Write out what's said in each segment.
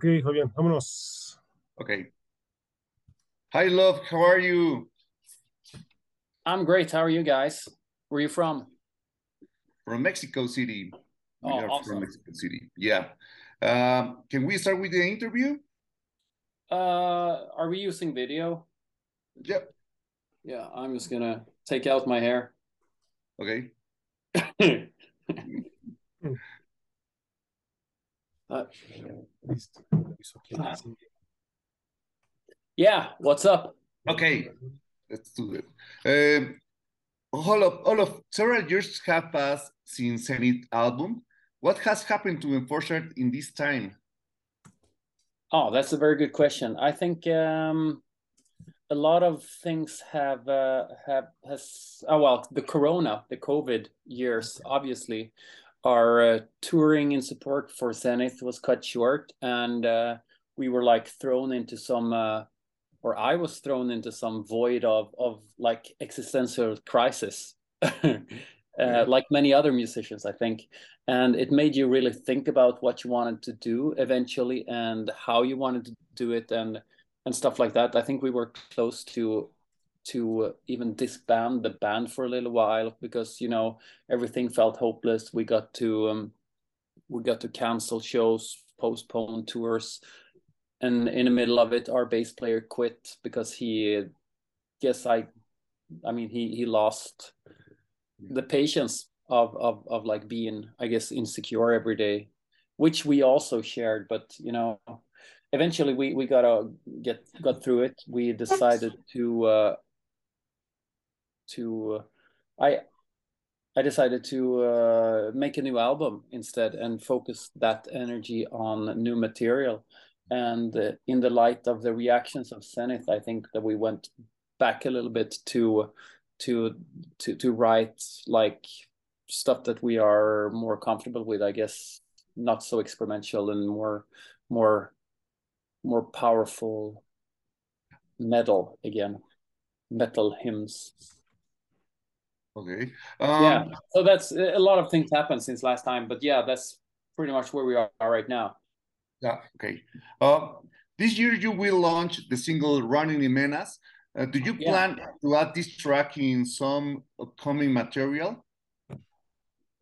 Ok, Fabián, vámonos. Okay. Hi, love. How are you? I'm great. How are you guys? Where are you from? From Mexico City. We Oh, are awesome. from Mexico City. Yeah. Um, can we start with the interview? Uh, are we using video? Yep. Yeah, I'm just gonna take out my hair. Okay. Uh, Listo. Aviso aquí. Ah. yeah, what's up? Okay. Let's do it. Um, all of all of several years have passed since Zenith album. What has happened to Enforcer in this time? Oh, that's a very good question. I think um, a lot of things have uh, have has oh well the Corona, the COVID years, obviously, our uh, touring in support for Zenith was cut short, and uh, we were like thrown into some, uh, or I was thrown into some void of of like existential crisis. Uh, like many other musicians, I think, and it made you really think about what you wanted to do eventually and how you wanted to do it and and stuff like that. I think we were close to to even disband the band for a little while because you know everything felt hopeless. We got to um, we got to cancel shows, postpone tours, and in the middle of it, our bass player quit because he, guess I, I mean he he lost the patience of of of like being I guess insecure every day, which we also shared. But you know, eventually we we gotta get got through it. We decided to uh, to uh, I I decided to uh, make a new album instead and focus that energy on new material. And uh, in the light of the reactions of Zenith, I think that we went back a little bit to to to to write like stuff that we are more comfortable with. I guess not so experimental and more more more powerful metal again, metal hymns. Okay. Um, yeah so that's a lot of things happened since last time but yeah that's pretty much where we are right now Yeah, okay. Uh, this year you will launch the single Running in Menas. Uh, do you Yeah. plan to add this track in some upcoming material?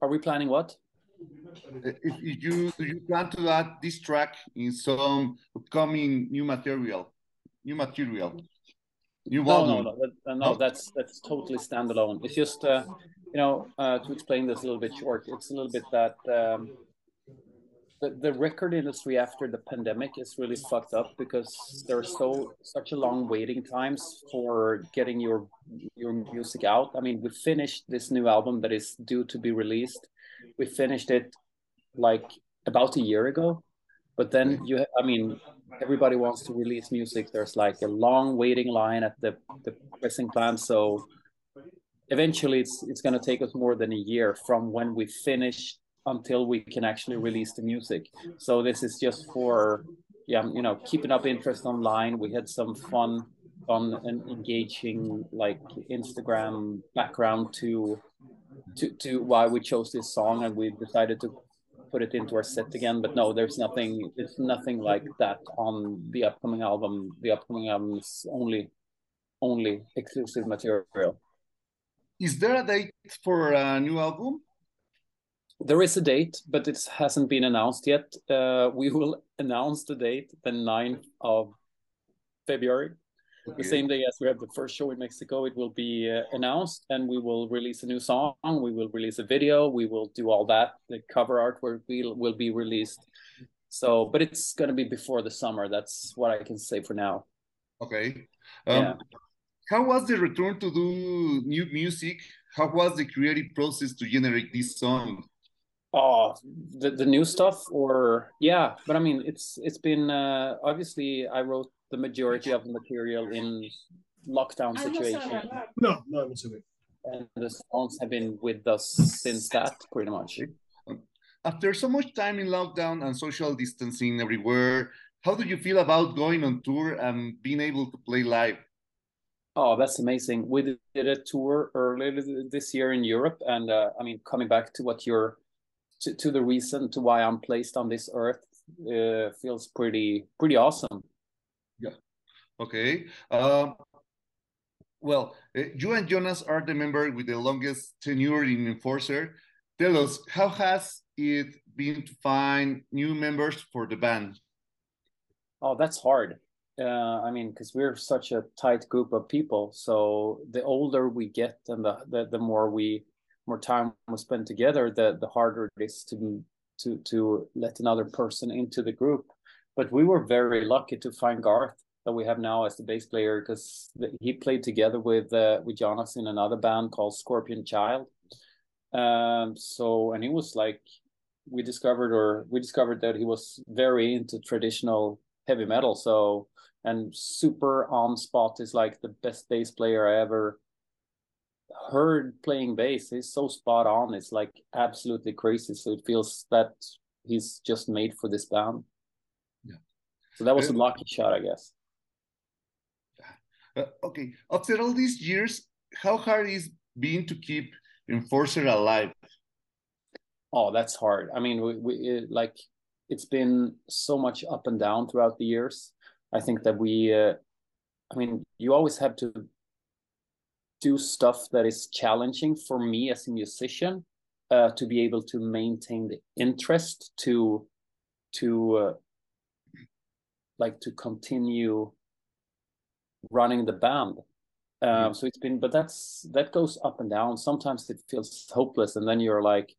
are we planning what Uh, If, if you do you plan to add this track in some upcoming new material, new material, new no no no that, no that's that's totally standalone it's just uh you know uh to explain this a little bit short it's a little bit that um the, the record industry after the pandemic is really fucked up because there's so such a long waiting times for getting your your music out. I mean, we finished this new album that is due to be released. We finished it like about a year ago, but then you, I mean, everybody wants to release music. There's like a long waiting line at the the pressing plant, so eventually it's it's going to take us more than a year from when we finish until we can actually release the music. So this is just for yeah you know keeping up interest online. We had some fun on and engaging like instagram background to to to why we chose this song and we decided to put it into our set again but no there's nothing It's nothing like that on the upcoming album the upcoming album is only only exclusive material Is there a date for a new album? There is a date, but it hasn't been announced yet. Uh, we will announce the date the 9th of February. The same day as we have the first show in Mexico, it will be uh, announced and we will release a new song. We will release a video. We will do all that. The cover artwork will, will be released. So, but it's going to be before the summer. That's what I can say for now. Okay. Um, Yeah. How was the return to do new music? How was the creative process to generate this song? Oh, the the new stuff, or yeah, but I mean, it's it's been uh, obviously I wrote the majority of the material in lockdown situation, No, no, no se ve. and the songs have been with us since that, pretty much. After so much time in lockdown and social distancing everywhere, how do you feel about going on tour and being able to play live? Oh, that's amazing. We did a tour earlier this year in Europe, and uh, I mean, coming back to what you're to, to the reason to why I'm placed on this earth, uh, feels pretty pretty awesome. Okay. Um, well, uh, you and Jonas are the member with the longest tenure in Enforcer. Tell us, how has it been to find new members for the band? Oh, that's hard. Uh, I mean, because we're such a tight group of people. So the older we get, and the the, the more we more time we spend together, the the harder it is to to to let another person into the group. But we were very lucky to find Garth that we have now as the bass player because he played together with uh, with Jonas in another band called Scorpion Child. Um, so and he was like we discovered or we discovered that he was very into traditional heavy metal. So and super on spot is like the best bass player I ever heard playing bass. He's so spot on. It's like absolutely crazy. So it feels that he's just made for this band. Yeah. So that was a lucky shot, I guess. Uh, okay. After all these years, how hard is being to keep Enforcer alive? Oh, that's hard. I mean, we, we it, like it's been so much up and down throughout the years. I think that we, uh, I mean, you always have to do stuff that is challenging for me as a musician uh, to be able to maintain the interest to to uh, like to continue running the band. Um, so it's been but that's that goes up and down. Sometimes it feels hopeless and then you're like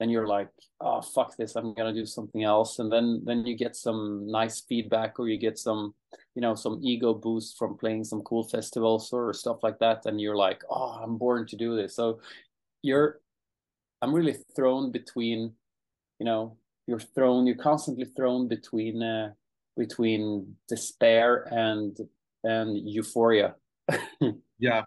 then you're like oh fuck this i'm gonna do something else. And then then you get some nice feedback or you get some you know some ego boost from playing some cool festivals or stuff like that and you're like oh i'm born to do this. So you're i'm really thrown between you know you're thrown you're constantly thrown between uh, between despair and and euphoria. Yeah.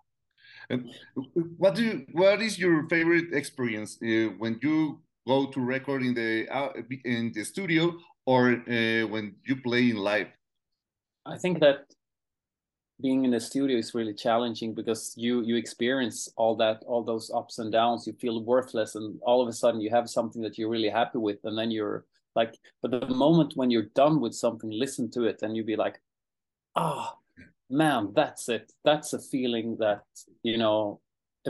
What do you, what is your favorite experience uh, when you go to record in the uh, in the studio or uh, when you play in live? I think that being in the studio is really challenging because you you experience all that all those ups and downs. You feel worthless and all of a sudden you have something that you're really happy with and then you're like but the moment when you're done with something listen to it and you be like ah oh, man, that's it. That's a feeling that, you know,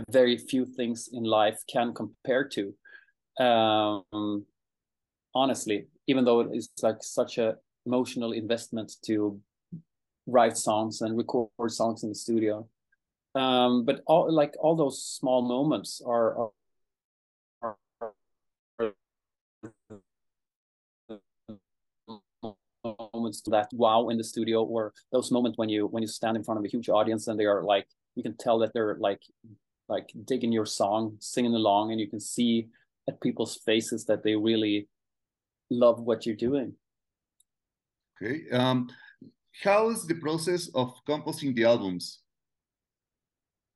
very few things in life can compare to. Um, honestly, even though it is like such a emotional investment to write songs and record songs in the studio. Um, but all like all those small moments are, are, are moments that wow in the studio or those moments when you when you stand in front of a huge audience and they are like you can tell that they're like like digging your song singing along and you can see at people's faces that they really love what you're doing. Okay um how is the process of composing the albums?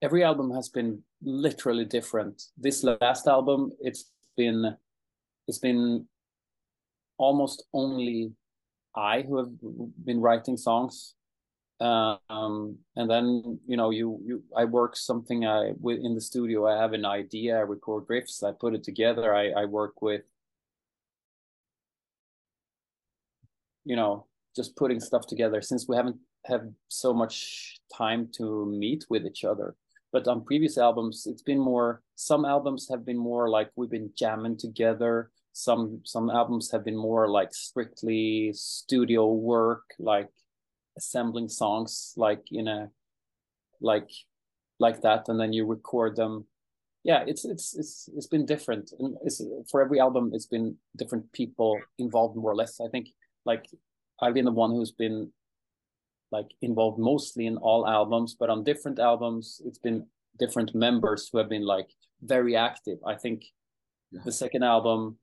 Every album has been literally different. This last album it's been it's been almost only I who have been writing songs. Um, and then you know you you I work something I with in the studio. I have an idea. I record riffs. I put it together. I I work with you know just putting stuff together since we haven't had so much time to meet with each other but on previous albums it's been more some albums have been more like we've been jamming together some some albums have been more like strictly studio work like assembling songs like in a like like that and then you record them. Yeah it's it's it's it's been different and it's for every album it's been different people involved more or less. I think like i've been the one who's been like involved mostly in all albums but on different albums it's been different members who have been like very active. I think yeah. the second album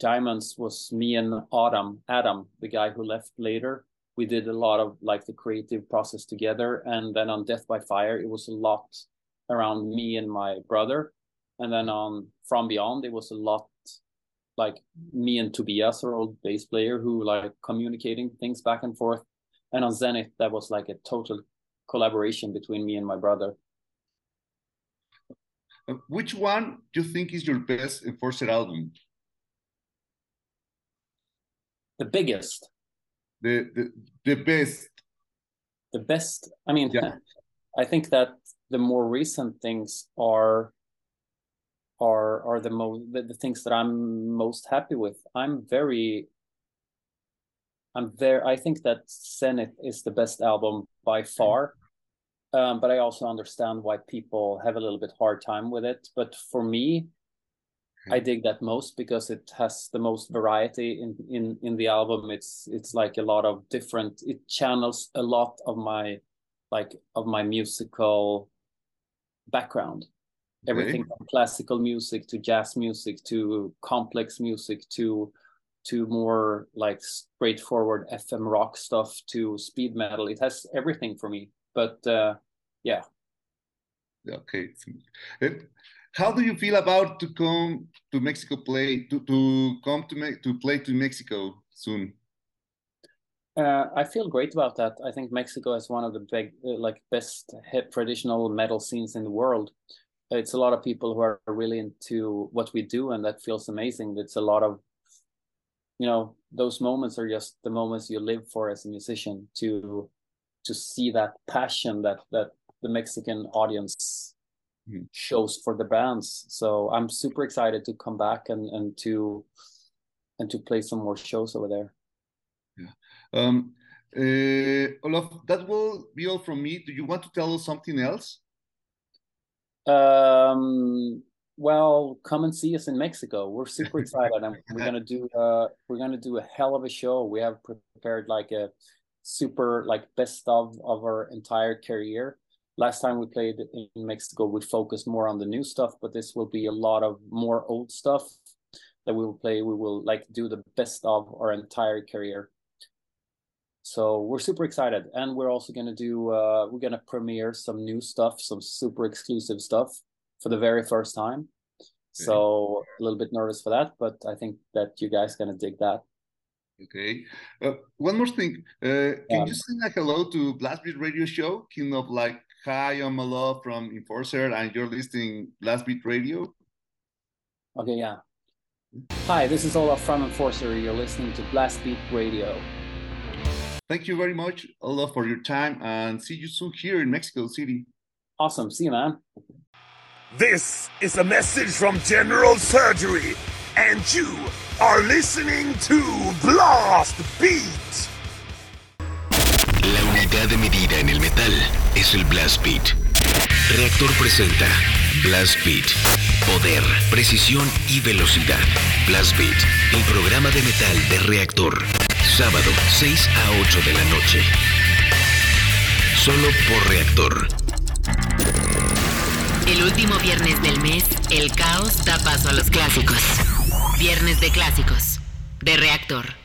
Diamonds was me and Adam, Adam, the guy who left later. We did a lot of like the creative process together. And then on Death by Fire, it was a lot around me and my brother. And then on From Beyond, it was a lot like me and Tobias, our old bass player, who like communicating things back and forth. And on Zenith, that was like a total collaboration between me and my brother. Which one do you think is your best Enforcer album? The biggest, the the, the best. the best. I mean, Yeah. I think that the more recent things are are are the most the, the things that I'm most happy with. I'm very I'm there. I think that Zenith is the best album by far. Um, but I also understand why people have a little bit hard time with it. But for me, I dig that most because it has the most variety in in in the album. It's it's like a lot of different. It channels a lot of my like of my musical background. Everything from classical music to jazz music to complex music to to more like straightforward FM rock stuff to speed metal. It has everything for me. But uh, yeah, Okay. And How do you feel about to come to Mexico play to to come to Me- to play to Mexico soon? Uh, I feel great about that. I think Mexico is one of the big, uh, like, best hip traditional metal scenes in the world. It's a lot of people who are really into what we do, and that feels amazing. It's a lot of, you know, those moments are just the moments you live for as a musician. To to see that passion that that the Mexican audience Shows for the bands. So I'm super excited to come back and and to and to play some more shows over there. Yeah. Um, uh, Olof, that will be all from me. Do you want to tell us something else? Um, well, come and see us in Mexico. We're super excited, and we're gonna do uh we're gonna do a hell of a show. We have prepared like a super like best of of our entire career. Last time we played in Mexico, we focused more on the new stuff, but this will be a lot of more old stuff that we will play. We will like do the best of our entire career. So we're super excited, and we're also gonna do. Uh, we're gonna premiere some new stuff, some super exclusive stuff for the very first time. So a little bit nervous for that, but I think that you guys gonna dig that. Okay. Uh, one more thing. Uh, can you say a hello to Blast Beat Radio Show? Kind of like, hi, I'm Olof from Enforcer, and you're listening Blast Beat Radio. Okay, yeah. Hi, this is Olof from Enforcer. You're listening to Blast Beat Radio. Thank you very much, Olof, for your time, and see you soon here in Mexico City. Awesome. See you, man. This is a message from General Surgery, and you are listening to Blast Beat. La unidad de medida en el metal es el Blast Beat. Reactor presenta Blast Beat. Poder, precisión y velocidad. Blast Beat, el programa de metal de Reactor. Sábado, 6 a 8 de la noche. Solo por Reactor. El último viernes del mes, el caos da paso a los clásicos. Viernes de clásicos. De reactor.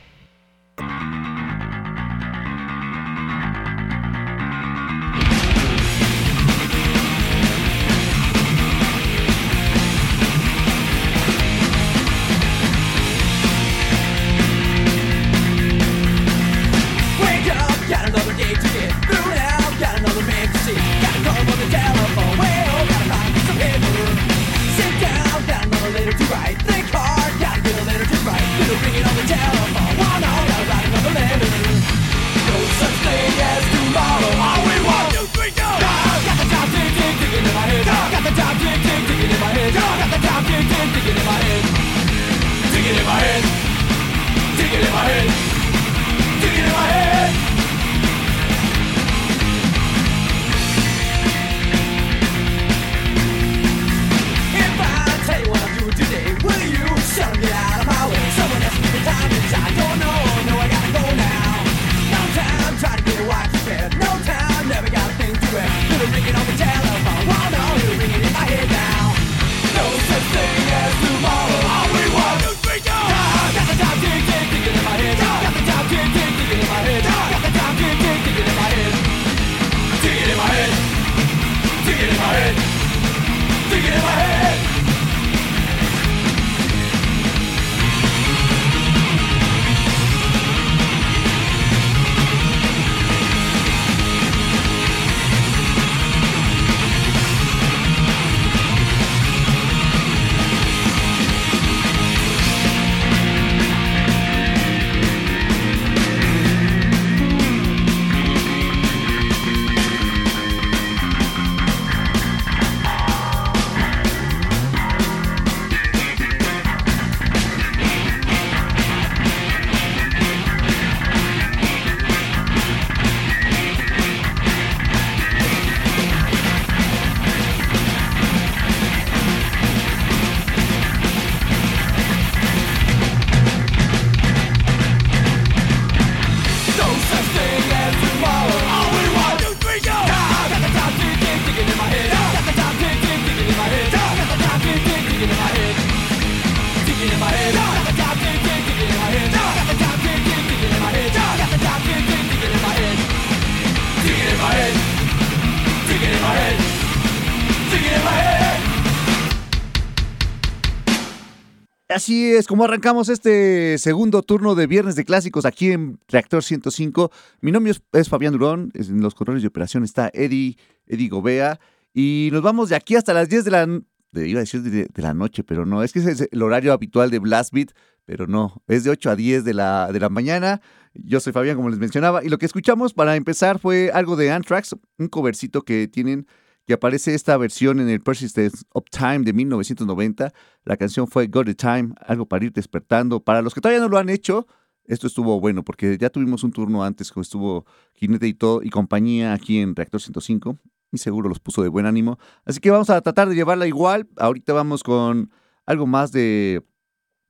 Así es, como arrancamos este segundo turno de Viernes de Clásicos aquí en Reactor 105. Mi nombre es, Fabián Durón, en los controles de operación está Eddie, Eddie Gobea, y nos vamos de aquí hasta las 10 de la, de- iba a decir de, la noche, pero no, es que es el horario habitual de Blast Beat, pero no, es de 8 a 10 de la, de la mañana. Yo soy Fabián, como les mencionaba, y lo que escuchamos para empezar fue algo de Anthrax, un covercito que tienen, que aparece esta versión en el Persistence of Time de 1990. La canción fue Got the Time, algo para ir despertando. Para los que todavía no lo han hecho, esto estuvo bueno, porque ya tuvimos un turno antes, como estuvo Jinete y todo, y compañía aquí en Reactor 105, y seguro los puso de buen ánimo. Así que vamos a tratar de llevarla igual. Ahorita vamos con algo más de,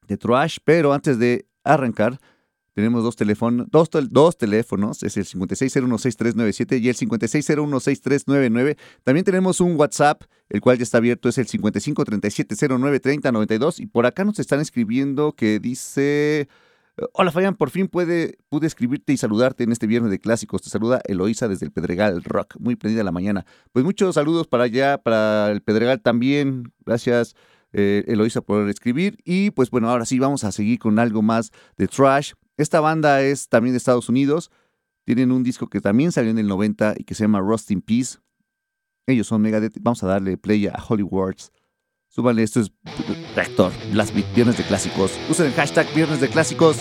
de trash, pero antes de arrancar, tenemos dos teléfonos, dos, dos teléfonos, es el 56016397 y el 56016399. También tenemos un WhatsApp, el cual ya está abierto, es el 5537093092 y por acá nos están escribiendo que dice Hola Fabián, por fin puede, pude escribirte y saludarte en este viernes de clásicos. Te saluda Eloísa desde el Pedregal Rock, muy prendida la mañana. Pues muchos saludos para allá, para el Pedregal también. Gracias eh, Eloísa por escribir. Y pues bueno, ahora sí vamos a seguir con algo más de trash. Esta banda es también de Estados Unidos. Tienen un disco que también salió en el 90 y que se llama Rust in Peace. Ellos son Megadeth. Vamos a darle play a Hollywoods. Súbanle, esto es Reactor, Blast Beat, Viernes de Clásicos. Usen el hashtag Viernes de Clásicos.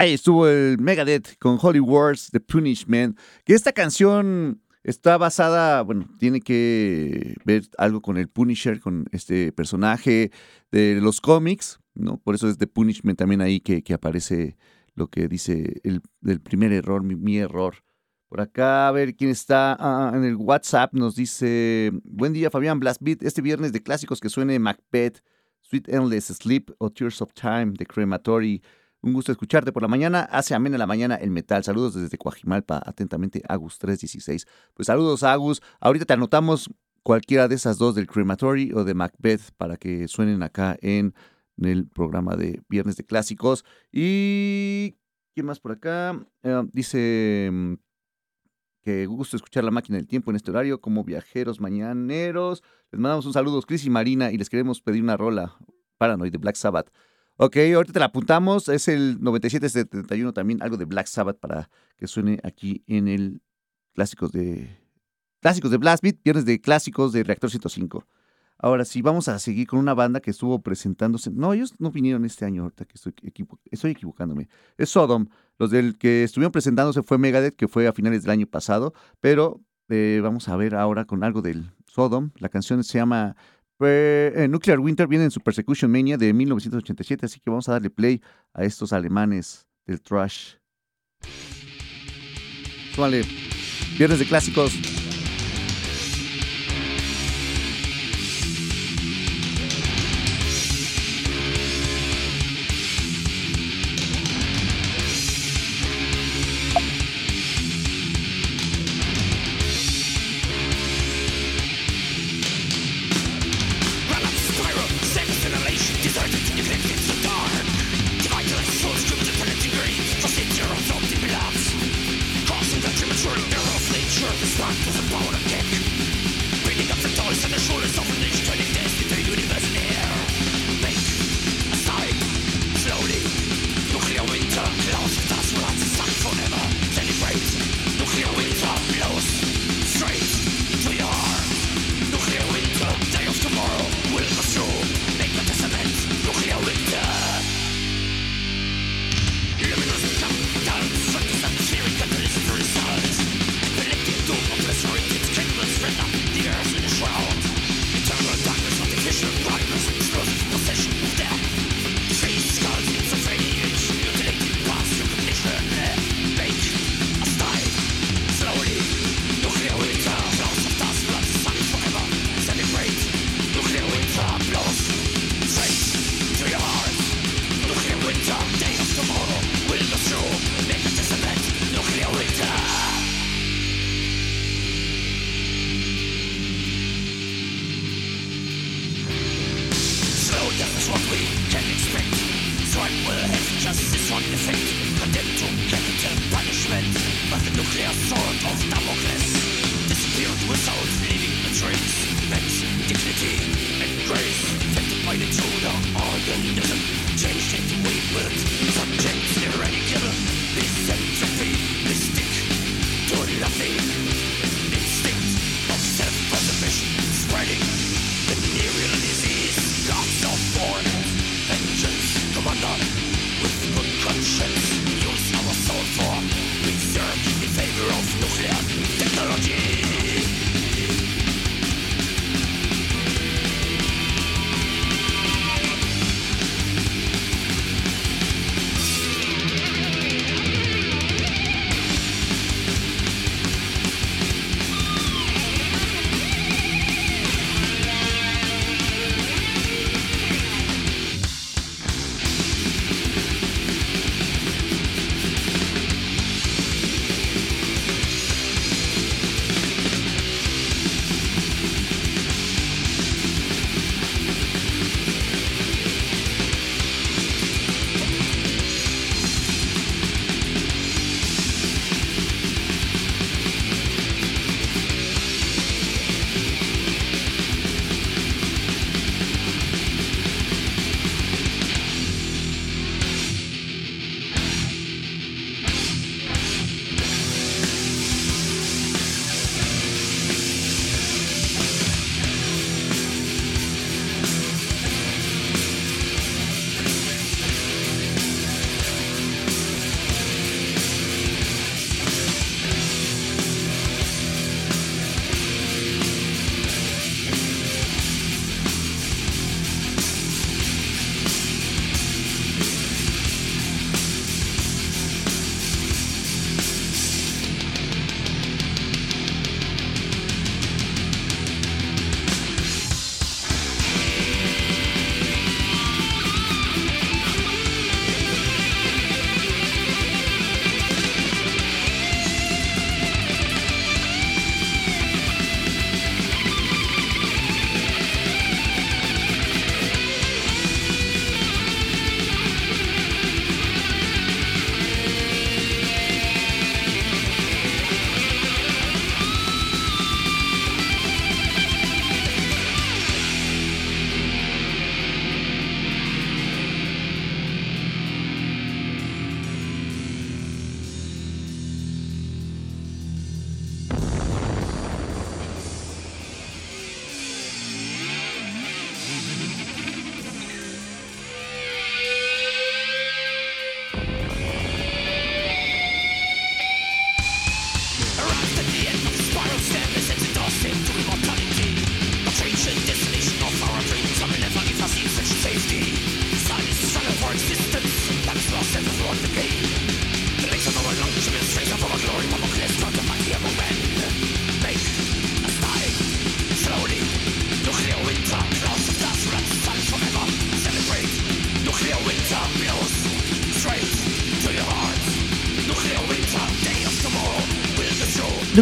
Ahí estuvo el Megadeth con Holy Wars, The Punishment, que esta canción está basada, bueno, tiene que ver algo con el Punisher, con este personaje de los cómics, ¿no? Por eso es The Punishment también ahí que, que aparece lo que dice el, primer error, mi, error. Por acá, a ver quién está ah, en el WhatsApp, nos dice, buen día Fabián Blast Beat, este viernes de clásicos que suene Macbeth, Sweet Endless Sleep o Tears of Time de Crematory. Un gusto escucharte por la mañana. Hace amena la mañana el metal. Saludos desde Coajimalpa. Atentamente, Agus 316. Pues saludos, Agus. Ahorita te anotamos cualquiera de esas dos del Crematory o de Macbeth para que suenen acá en el programa de Viernes de Clásicos. Y. ¿Quién más por acá? Eh, dice mm, que gusto escuchar la máquina del tiempo en este horario como viajeros mañaneros. Les mandamos un saludo, Chris y Marina, y les queremos pedir una rola Paranoid de Black Sabbath. Ok, ahorita te la apuntamos. Es el 9771 también, algo de Black Sabbath para que suene aquí en el Clásicos de Clásicos de Blast Beat, viernes de Clásicos de Reactor 105. Ahora sí, vamos a seguir con una banda que estuvo presentándose. No, ellos no vinieron este año, ahorita que estoy, equivo- estoy equivocándome. Es Sodom. Los del que estuvieron presentándose fue Megadeth, que fue a finales del año pasado. Pero eh, vamos a ver ahora con algo del Sodom. La canción se llama eh, Nuclear Winter, viene en su Persecution Mania de 1987. Así que vamos a darle play a estos alemanes del trash. Súmale. Viernes de clásicos.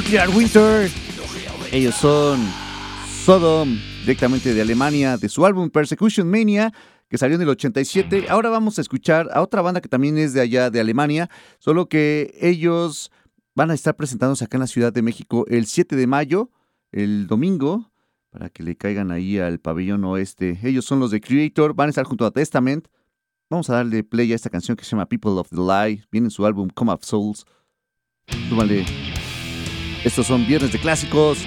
Nuclear Winter. Ellos son Sodom, directamente de Alemania, de su álbum Persecution Mania, que salió en el 87. Ahora vamos a escuchar a otra banda que también es de allá, de Alemania, solo que ellos van a estar presentándose acá en la Ciudad de México el 7 de mayo, el domingo, para que le caigan ahí al pabellón oeste. Ellos son los de Creator, van a estar junto a Testament. Vamos a darle play a esta canción que se llama People of the Lie. Viene en su álbum Come of Souls. Súbale. Estos son viernes de clásicos.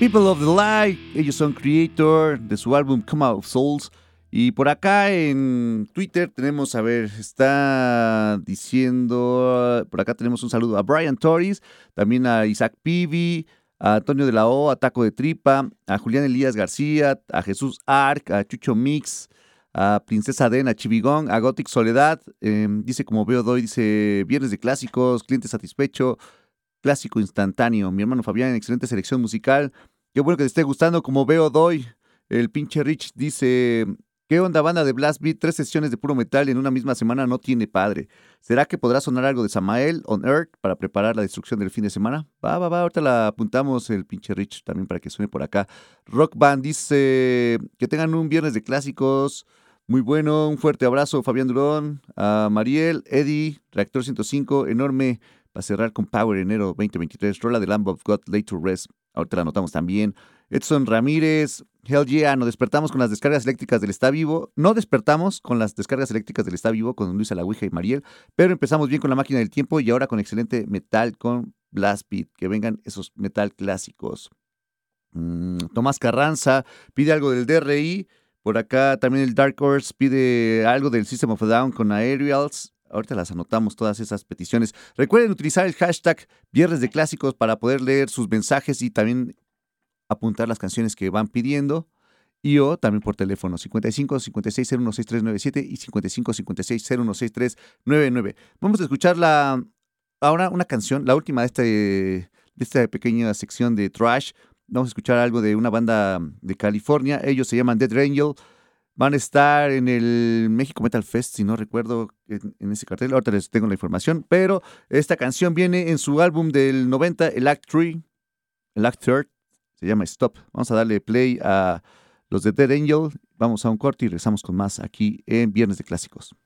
People of the Light, ellos son Creator de su álbum Come Out of Souls. Y por acá en Twitter tenemos, a ver, está diciendo, por acá tenemos un saludo a Brian Torres, también a Isaac Pivi, a Antonio de la O, a Taco de Tripa, a Julián Elías García, a Jesús Arc, a Chucho Mix, a Princesa Den, a Chivigón, a Gothic Soledad, eh, dice como veo doy, dice Viernes de Clásicos, Cliente Satisfecho, Clásico Instantáneo, mi hermano Fabián, excelente selección musical, qué bueno que te esté gustando, como veo doy, el pinche Rich dice, ¿qué onda banda de Blast Beat? Tres sesiones de puro metal en una misma semana no tiene padre. ¿Será que podrá sonar algo de Samael on Earth para preparar la destrucción del fin de semana? Va, va, va, ahorita la apuntamos el pinche Rich también para que suene por acá. Rock Band dice que tengan un viernes de clásicos. Muy bueno, un fuerte abrazo Fabián Durón, a Mariel, Eddie, Reactor 105, enorme para cerrar con Power enero 2023, rola de Lamb of God, Late to Rest, ahorita la anotamos también. Edson Ramírez, Hell yeah, nos despertamos con las descargas eléctricas del Está Vivo. No despertamos con las descargas eléctricas del Está Vivo con Luis Alagüija y Mariel, pero empezamos bien con la máquina del tiempo y ahora con excelente metal con Blast Beat. Que vengan esos metal clásicos. Mm, Tomás Carranza pide algo del DRI. Por acá también el Dark Horse pide algo del System of Down con Aerials. Ahorita las anotamos todas esas peticiones. Recuerden utilizar el hashtag Viernes de Clásicos para poder leer sus mensajes y también apuntar las canciones que van pidiendo. Y o también por teléfono 55 56 016397 y 55 56 016399. Vamos a escuchar la, ahora una canción, la última de, este, de esta pequeña sección de Trash. Vamos a escuchar algo de una banda de California. Ellos se llaman Dead Angel. Van a estar en el México Metal Fest, si no recuerdo, en, ese cartel. Ahorita les tengo la información. Pero esta canción viene en su álbum del 90, el Act 3, el Act 3, se llama Stop. Vamos a darle play a los de Dead Angel. Vamos a un corte y regresamos con más aquí en Viernes de Clásicos.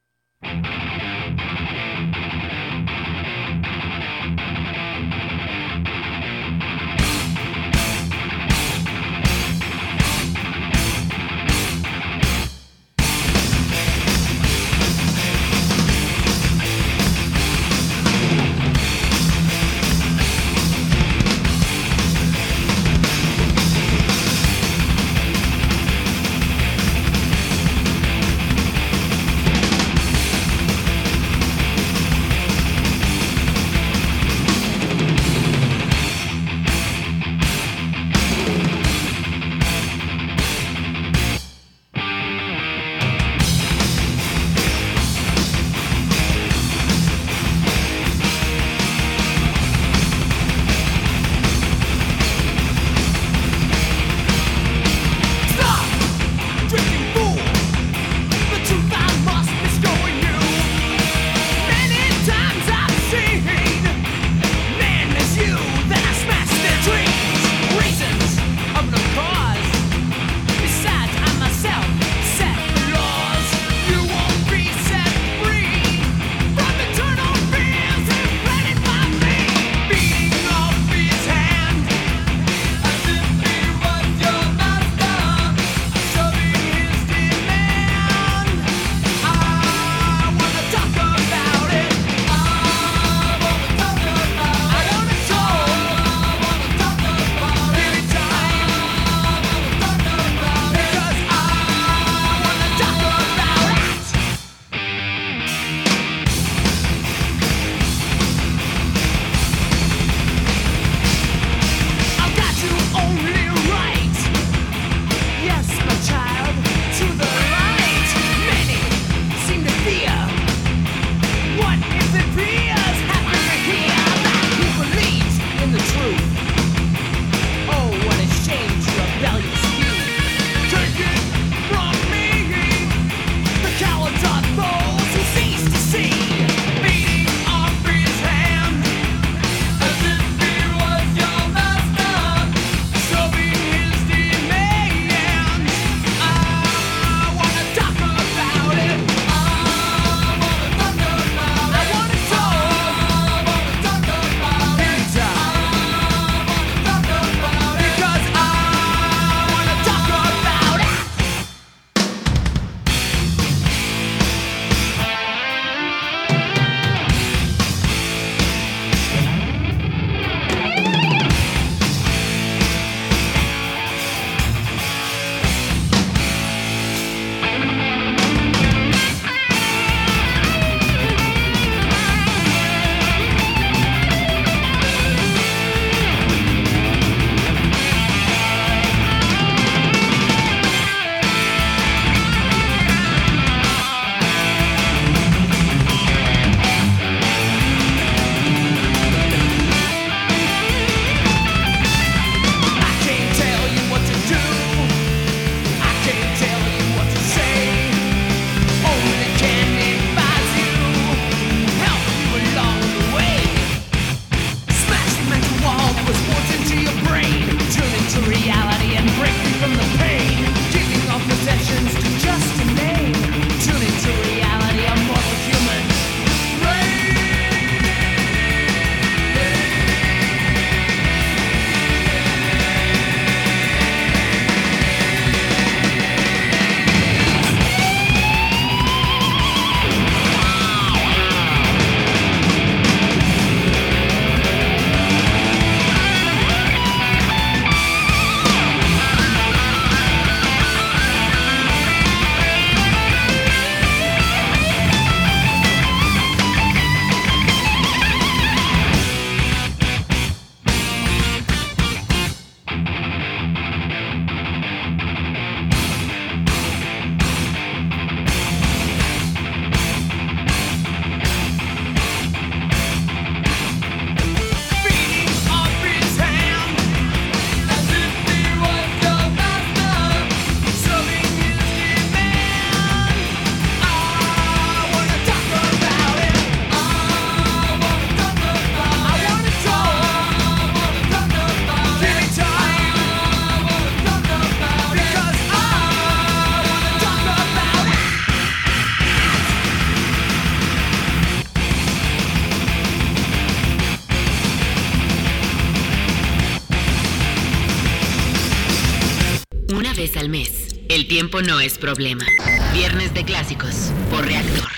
No es problema. Viernes de clásicos por reactor.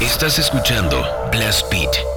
Estás escuchando Blast Beat.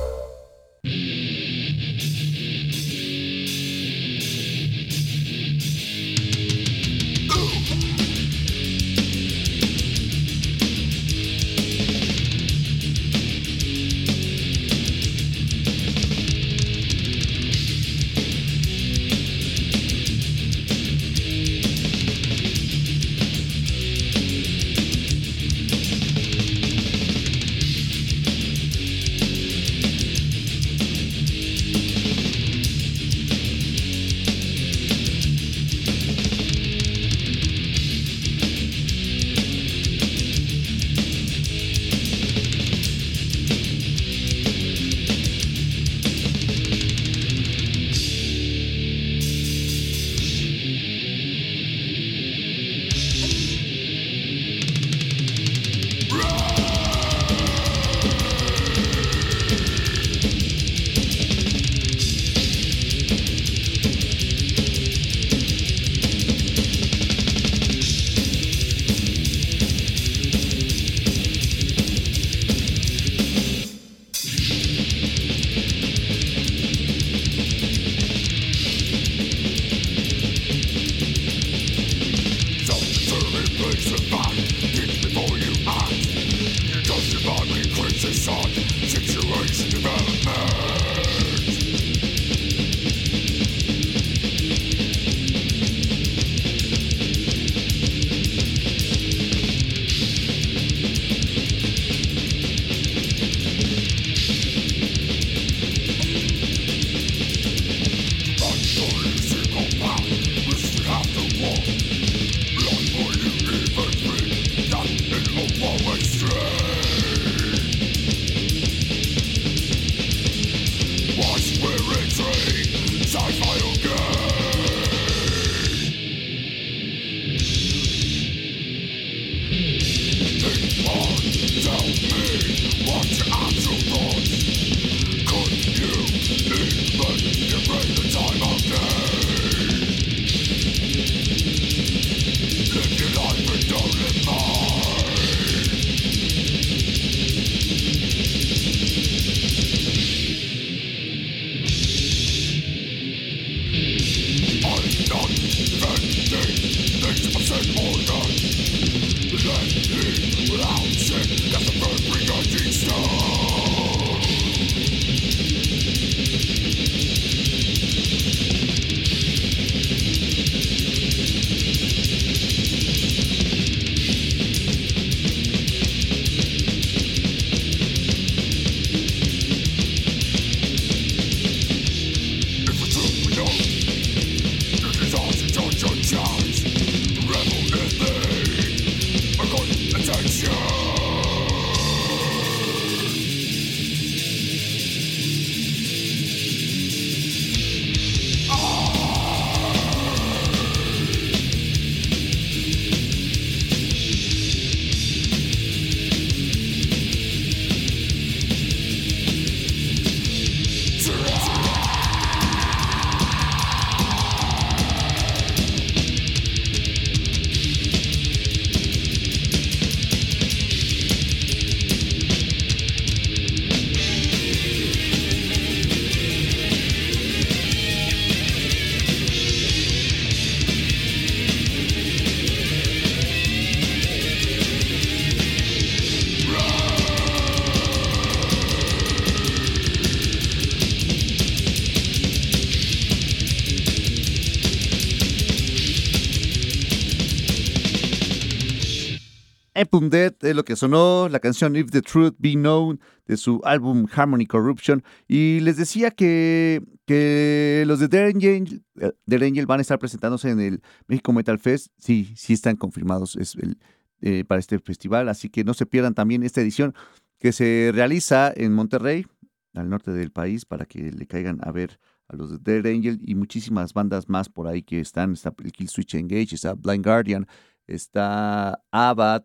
Dead es lo que sonó, la canción If the Truth Be Known de su álbum Harmony Corruption. Y les decía que, que los de Dead Angel, eh, Dead van a estar presentándose en el México Metal Fest. Sí, sí están confirmados es el, eh, para este festival, así que no se pierdan también esta edición que se realiza en Monterrey, al norte del país, para que le caigan a ver a los de Dead Angel y muchísimas bandas más por ahí que están. Está el Kill Switch Engage, está Blind Guardian, está Abad,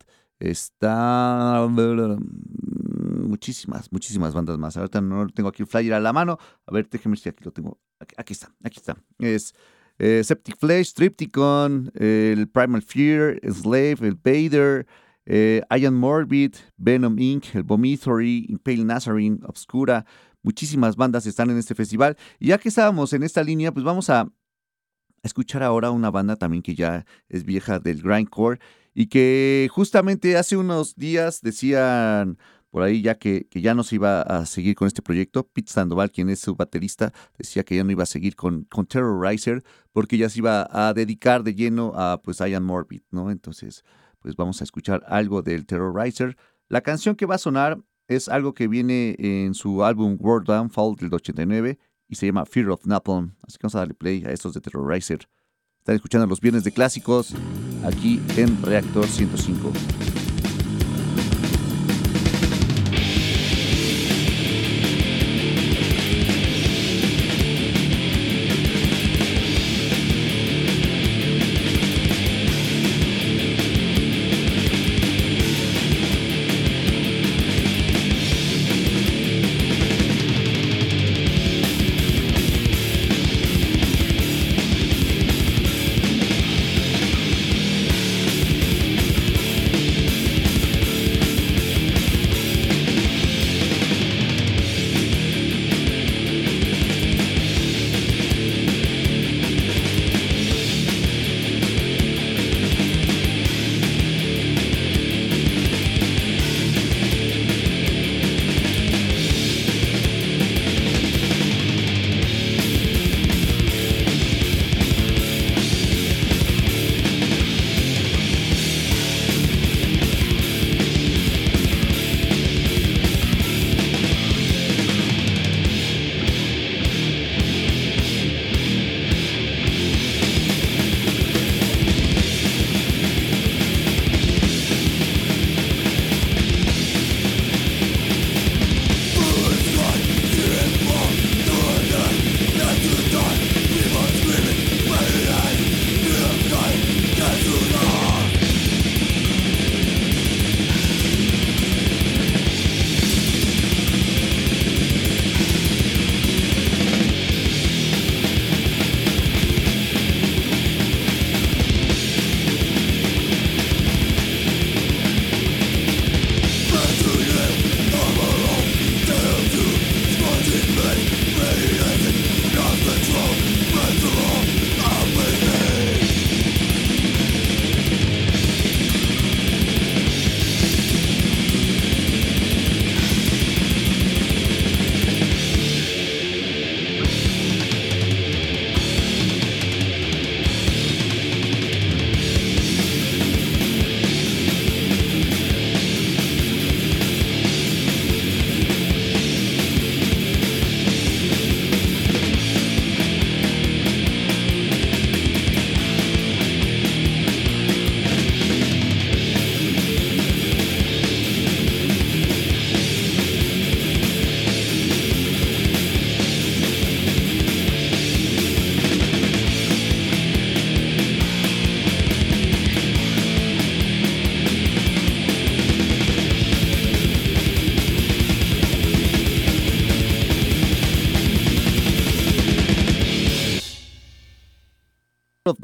está muchísimas, muchísimas bandas más. Ahorita no tengo aquí el flyer a la mano. A ver, déjeme si aquí lo tengo. Aquí, aquí está, aquí está. Es eh, Septic Flesh, Tripticon, el Primal Fear, Slave, el Vader, eh, Iron Morbid, Venom Inc., el Vomitory, Impale Nazarene, Obscura. Muchísimas bandas están en este festival. Y ya que estábamos en esta línea, pues vamos a escuchar ahora una banda también que ya es vieja del grindcore y que justamente hace unos días decían por ahí ya que, ya no se iba a seguir con este proyecto. Pete Sandoval, quien es su baterista, decía que ya no iba a seguir con, con Terrorizer porque ya se iba a dedicar de lleno a pues Ian Morbid, ¿no? Entonces, pues vamos a escuchar algo del Terrorizer. La canción que va a sonar es algo que viene en su álbum World Downfall del 89 y se llama Fear of Napalm. Así que vamos a darle play a estos de Terrorizer. Están escuchando los viernes de clásicos aquí en Reactor 105.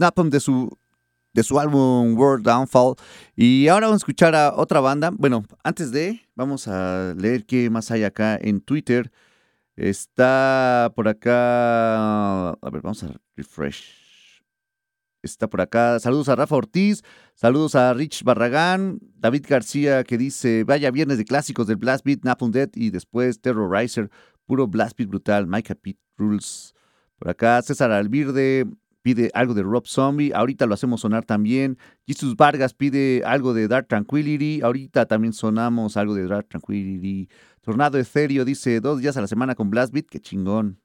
Napalm de su, de su álbum World Downfall. Y ahora vamos a escuchar a otra banda. Bueno, antes de, vamos a leer qué más hay acá en Twitter. Está por acá. A ver, vamos a refresh. Está por acá. Saludos a Rafa Ortiz. Saludos a Rich Barragán. David García que dice: Vaya viernes de clásicos del Blast Beat, Napalm Dead y después Terrorizer. Puro Blast Beat brutal. Micah Pete Rules. Por acá César Albirde pide algo de Rob Zombie, ahorita lo hacemos sonar también. Jesus Vargas pide algo de Dark Tranquility, ahorita también sonamos algo de Dark Tranquility. Tornado Etherio dice dos días a la semana con Blast Beat, qué chingón.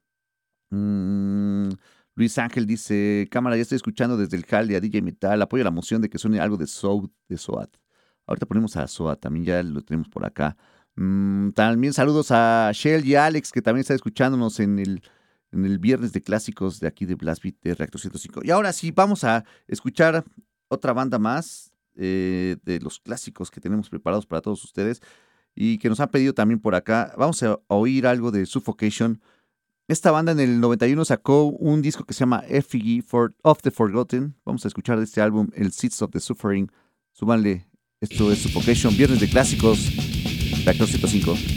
Mm, Luis Ángel dice, cámara, ya estoy escuchando desde el Hall de DJ Metal, apoyo la moción de que suene algo de Soul, de. Ahorita ponemos a SOAT, también ya lo tenemos por acá. Mm, también saludos a Shell y Alex, que también está escuchándonos en el en el viernes de clásicos de aquí de Blast Beat de Reactor 105. Y ahora sí, vamos a escuchar otra banda más eh, de los clásicos que tenemos preparados para todos ustedes y que nos han pedido también por acá. Vamos a oír algo de Suffocation. Esta banda en el 91 sacó un disco que se llama Effigy for, of the Forgotten. Vamos a escuchar de este álbum el Seeds of the Suffering. Súbanle, esto es Suffocation, viernes de clásicos, Reactor 105.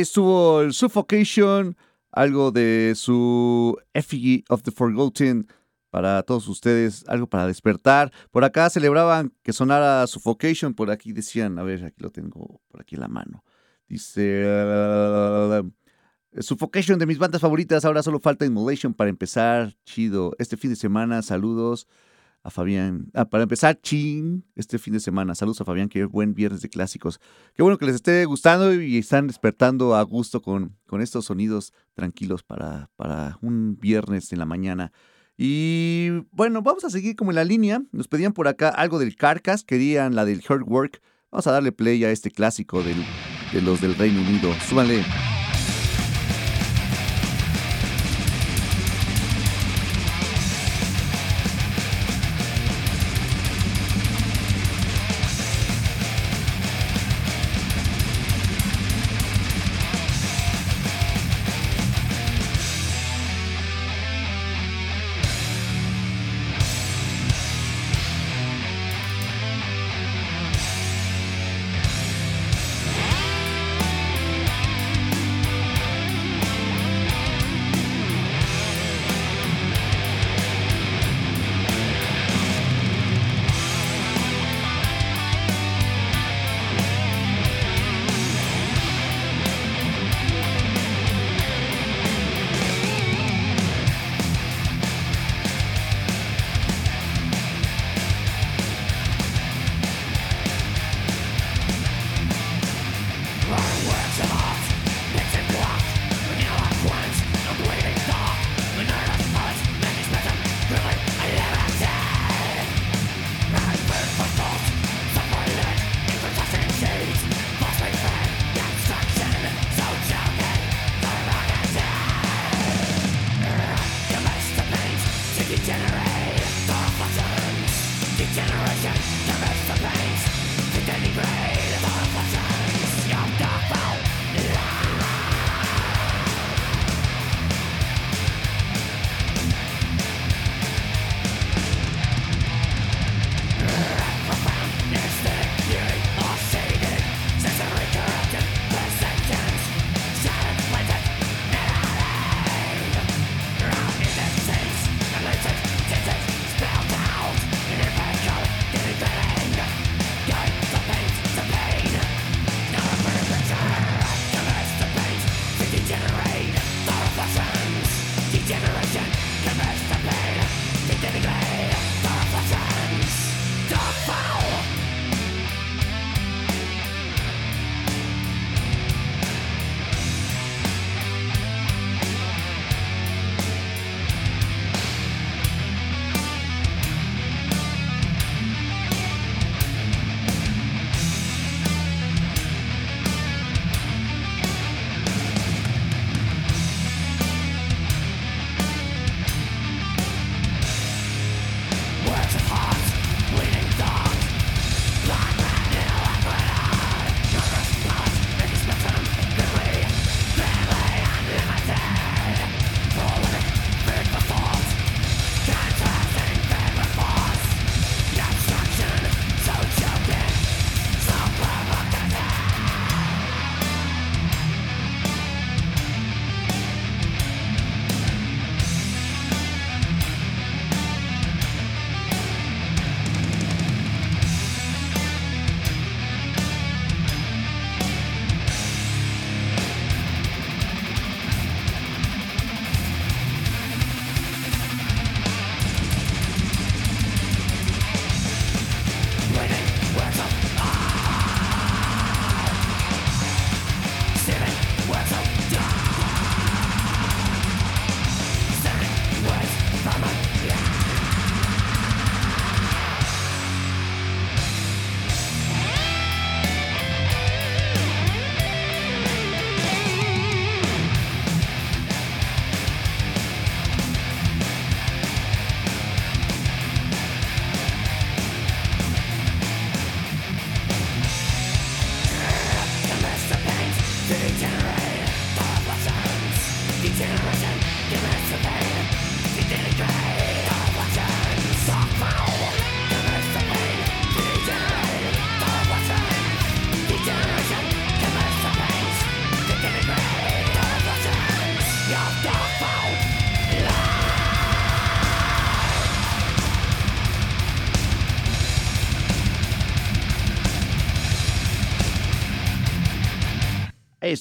Estuvo el Suffocation, algo de su Effigy of the Forgotten para todos ustedes, algo para despertar. Por acá celebraban que sonara Suffocation, por aquí decían, a ver, aquí lo tengo por aquí en la mano. Dice uh, Suffocation de mis bandas favoritas, ahora solo falta Immolation para empezar, chido. Este fin de semana, saludos a Fabián. Ah, para empezar, ching, este fin de semana. Saludos a Fabián, que buen viernes de clásicos. Qué bueno que les esté gustando y están despertando a gusto con, con estos sonidos tranquilos para, para un viernes en la mañana. Y bueno, vamos a seguir como en la línea. Nos pedían por acá algo del Carcass, querían la del Hard Work. Vamos a darle play a este clásico de los del Reino Unido. Súbanle.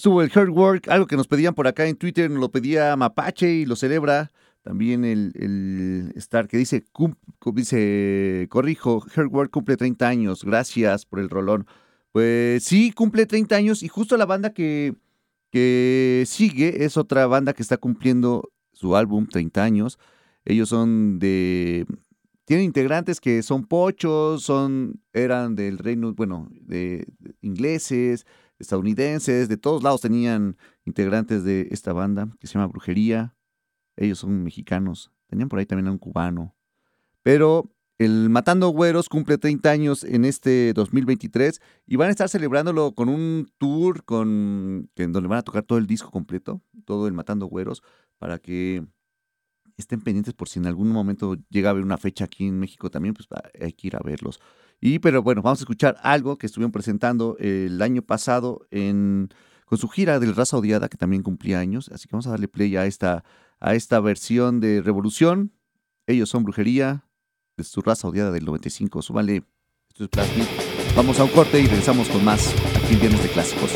Estuvo el Hard Work, algo que nos pedían por acá en Twitter, nos lo pedía Mapache y lo celebra. También el, el Star que dice, cum- cu- dice, corrijo, Hard Work cumple 30 años, gracias por el rolón. Pues sí, cumple 30 años y justo la banda que, que sigue es otra banda que está cumpliendo su álbum 30 años. Ellos son de... Tienen integrantes que son pochos, son, eran del reino, bueno, de ingleses, estadounidenses, de todos lados tenían integrantes de esta banda que se llama Brujería. Ellos son mexicanos. Tenían por ahí también a un cubano. Pero el Matando Güeros cumple 30 años en este 2023 y van a estar celebrándolo con un tour con en donde van a tocar todo el disco completo, todo el Matando Güeros, para que estén pendientes por si en algún momento llega a haber una fecha aquí en México también, pues hay que ir a verlos. Y pero bueno, vamos a escuchar algo que estuvieron presentando el año pasado en con su gira del Raza Odiada, que también cumplía años. Así que vamos a darle play a esta, a esta versión de Revolución. Ellos son Brujería, de su Raza Odiada del 95. Súbanle. Esto es Beat. Vamos a un corte y regresamos con más aquí Viernes de Clásicos.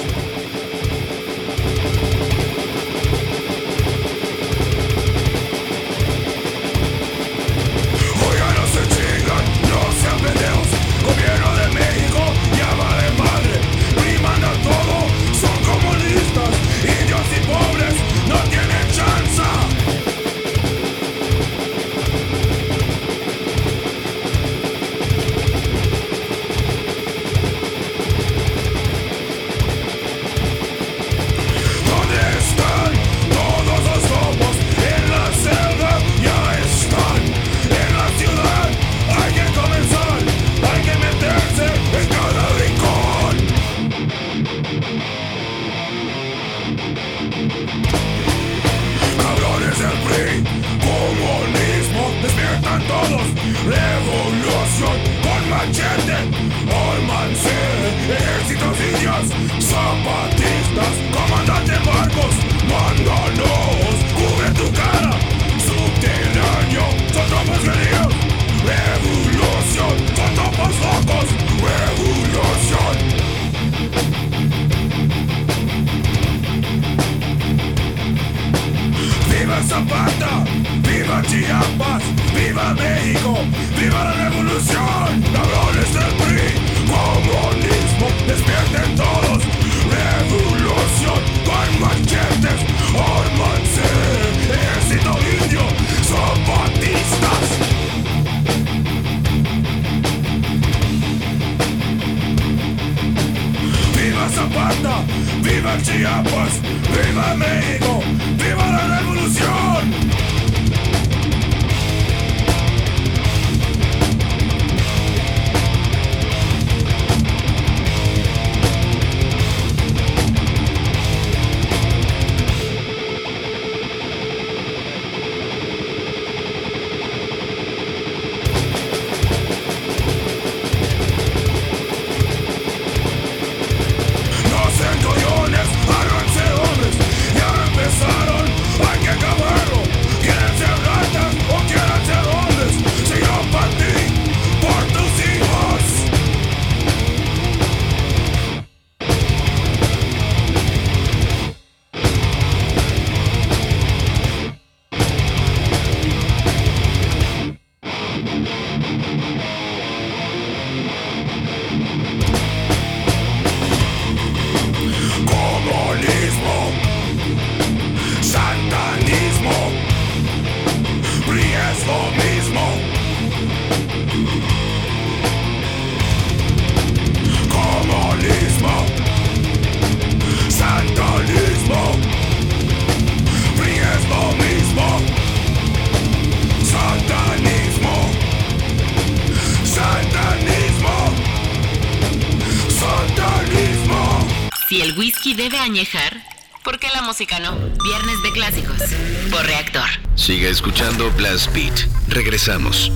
Debe añejar, ¿por qué la música no? Viernes de clásicos. Por reactor. Siga escuchando Blast Beat. Regresamos.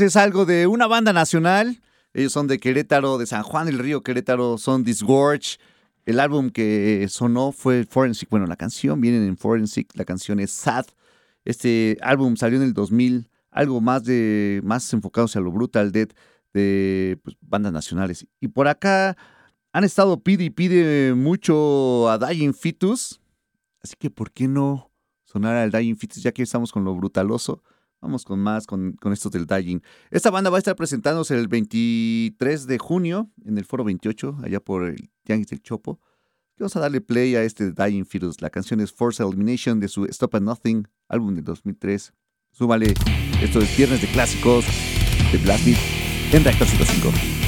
Es algo de una banda nacional. Ellos son de Querétaro, de San Juan del Río Querétaro, son Disgorge. El álbum que sonó fue Forensic. Bueno, la canción viene en Forensic, la canción es Sad. Este álbum salió en el 2000, algo más de más enfocado hacia lo brutal death de pues, bandas nacionales. Y por acá han estado pide y pide mucho a Dying Fetus. Así que, ¿por qué no sonar al Dying Fetus ya que estamos con lo brutaloso? Vamos con más, con, con esto del Dying. Esta banda va a estar presentándose el 23 de junio en el Foro 28, allá por el Tianguis del Chopo. Vamos a darle play a este Dying Fetus. La canción es Force Elimination de su Stop at Nothing, álbum del 2003. Súmale, esto es Viernes de Clásicos de Blast Beat en Reactor 105.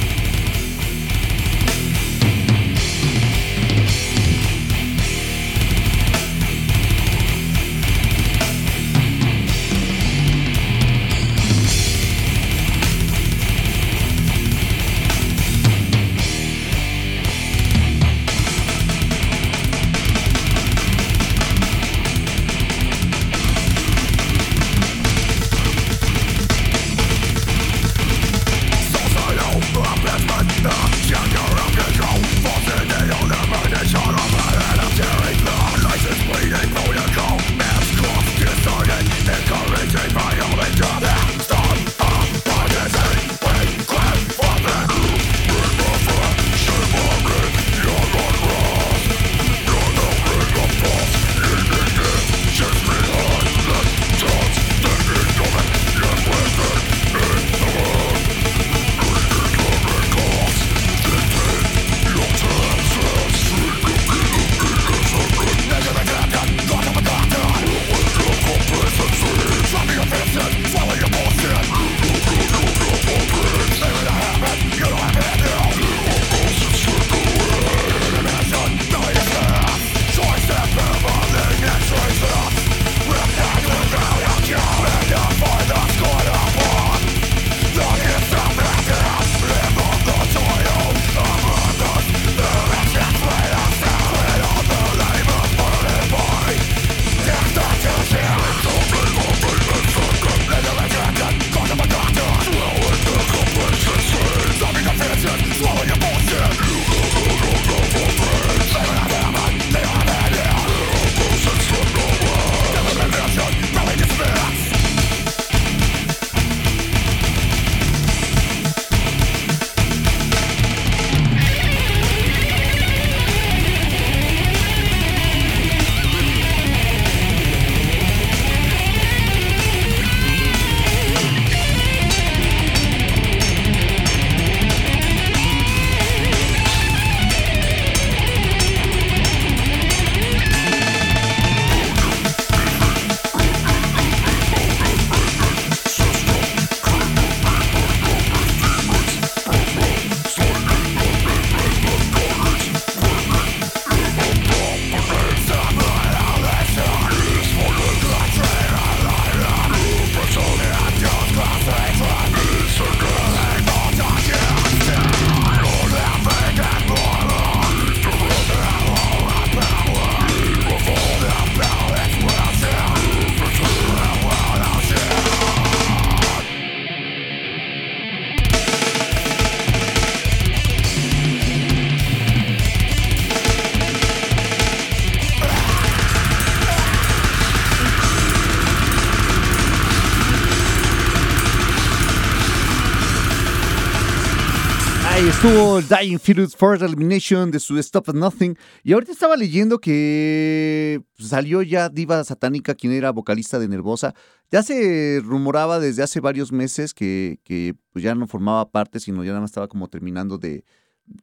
Dying Fetus First Elimination de su Stop at Nothing. Y ahorita estaba leyendo que salió ya Diva Satánica, quien era vocalista de Nervosa. Ya se rumoraba desde hace varios meses que, que, pues ya no formaba parte, sino ya nada más estaba como terminando de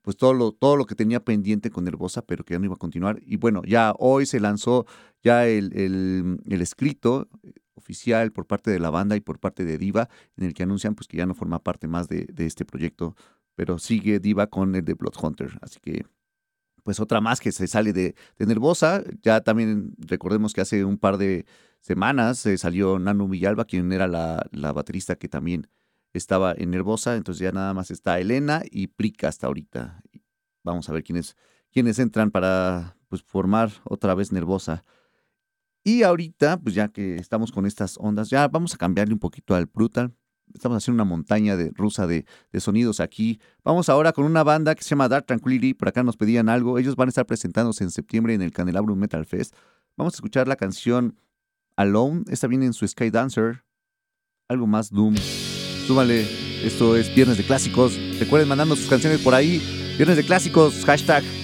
pues todo lo, todo lo que tenía pendiente con Nervosa, pero que ya no iba a continuar. Y bueno, ya hoy se lanzó ya el, el, escrito oficial por parte de la banda y por parte de Diva, en el que anuncian pues que ya no forma parte más de este proyecto pero sigue Diva con el de Bloodhunter. Así que, pues otra más que se sale de, de Nervosa. Ya también recordemos que hace un par de semanas se salió Nano Villalba, quien era la, la baterista que también estaba en Nervosa. Entonces ya nada más está Elena y Prica hasta ahorita. Vamos a ver quiénes, quiénes entran para pues, formar otra vez Nervosa. Y ahorita, pues ya que estamos con estas ondas, ya vamos a cambiarle un poquito al Brutal estamos haciendo una montaña de, rusa de, de sonidos aquí. Vamos ahora con una banda que se llama Dark Tranquility. Por acá nos pedían algo. Ellos van a estar presentándose en septiembre en el Candelabrum Metal Fest. Vamos a escuchar la canción Alone. Esta viene en su Sky Dancer. Algo más Doom. Súbale. Esto es Viernes de Clásicos. Recuerden mandando sus canciones por ahí. Viernes de Clásicos. Hashtag.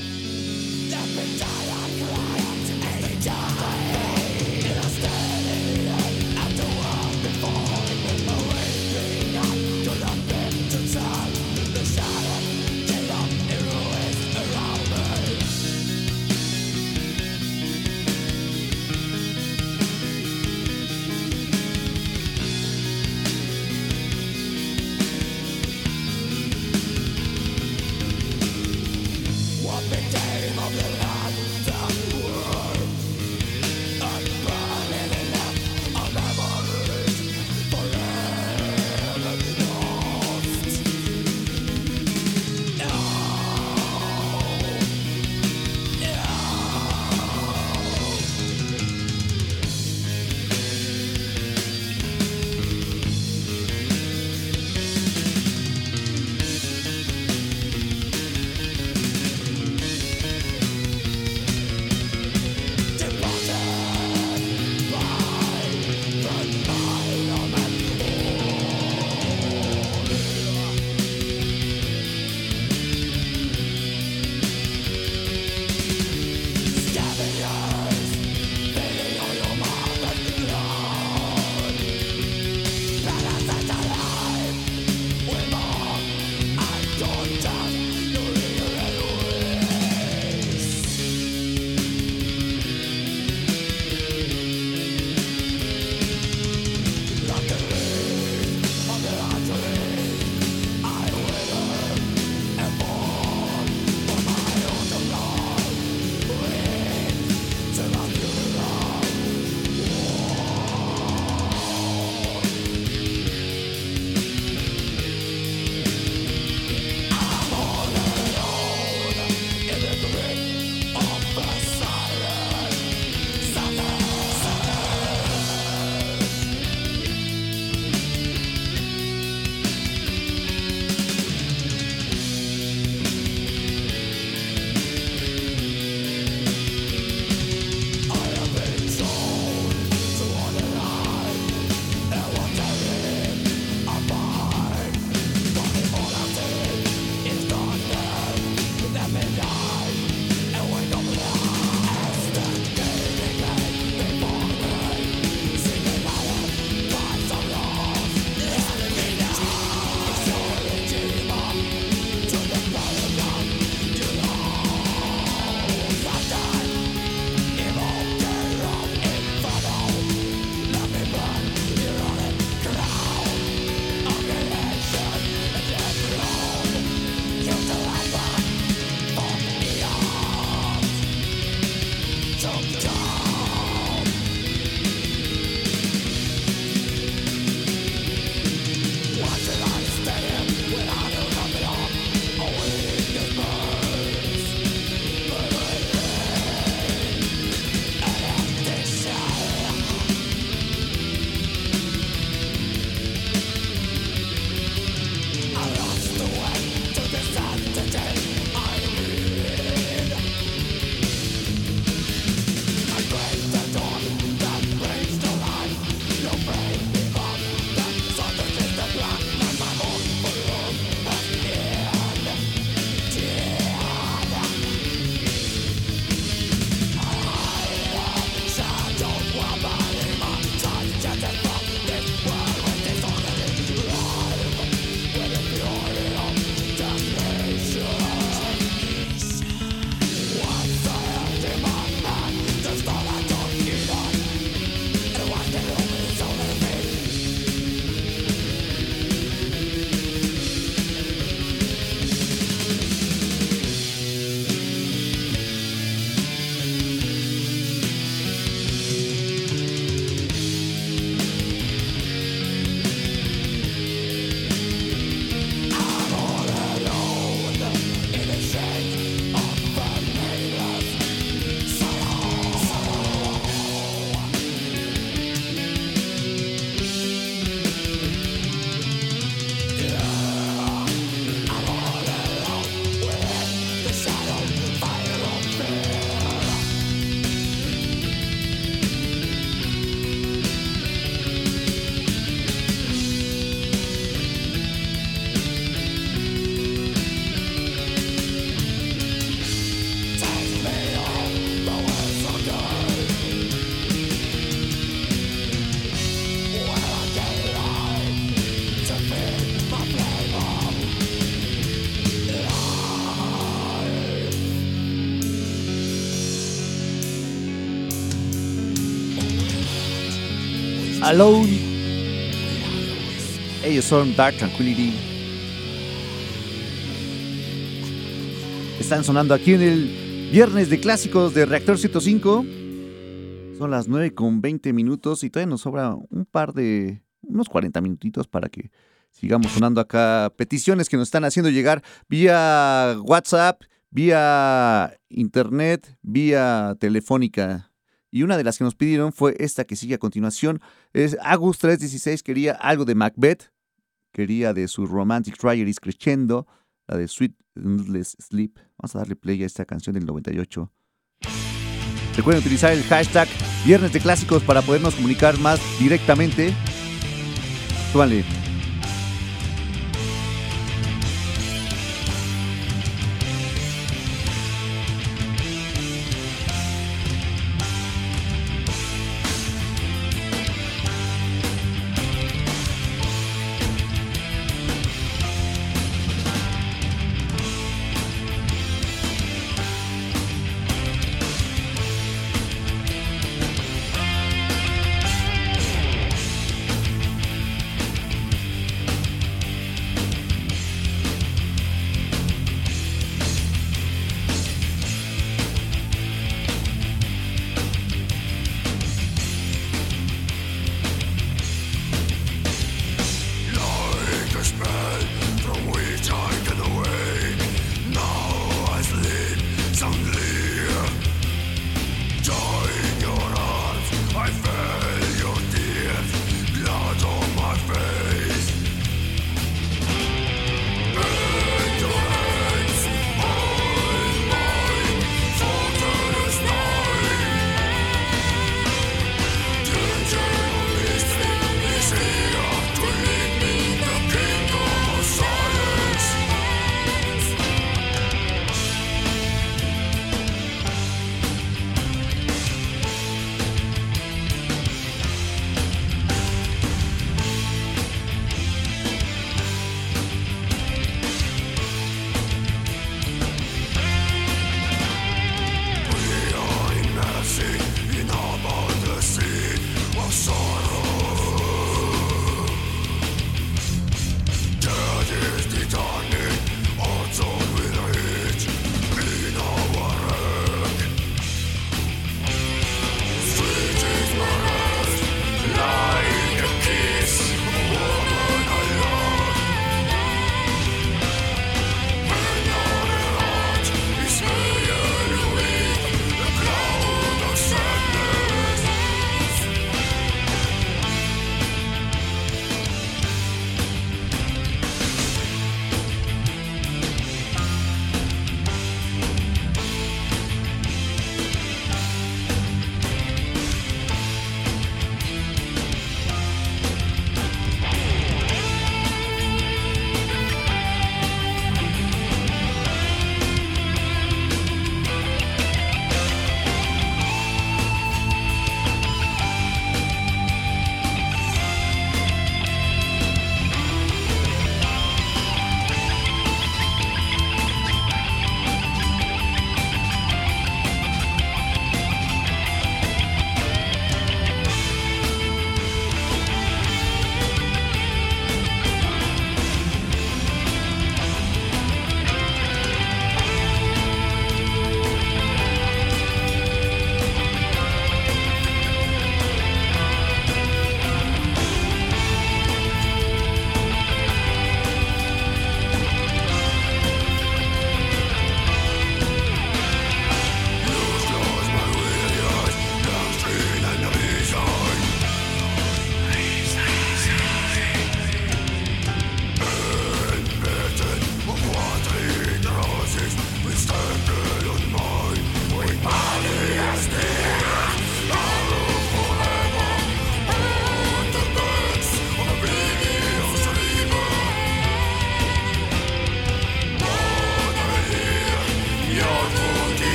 Alone. Ellos son Dark Tranquility. Están sonando aquí en el viernes de clásicos de Reactor 105. Son las 9 con 20 minutos y todavía nos sobra un par de. unos 40 minutitos para que sigamos sonando acá peticiones que nos están haciendo llegar vía WhatsApp, vía internet, vía telefónica. Y una de las que nos pidieron fue esta que sigue a continuación. Es Agus 316 quería algo de Macbeth, quería de su Romantic Trier is Crescendo, la de Sweet Endless Sleep. Vamos a darle play a esta canción del 98. Recuerden utilizar el hashtag Viernes de Clásicos para podernos comunicar más directamente. Súbanle.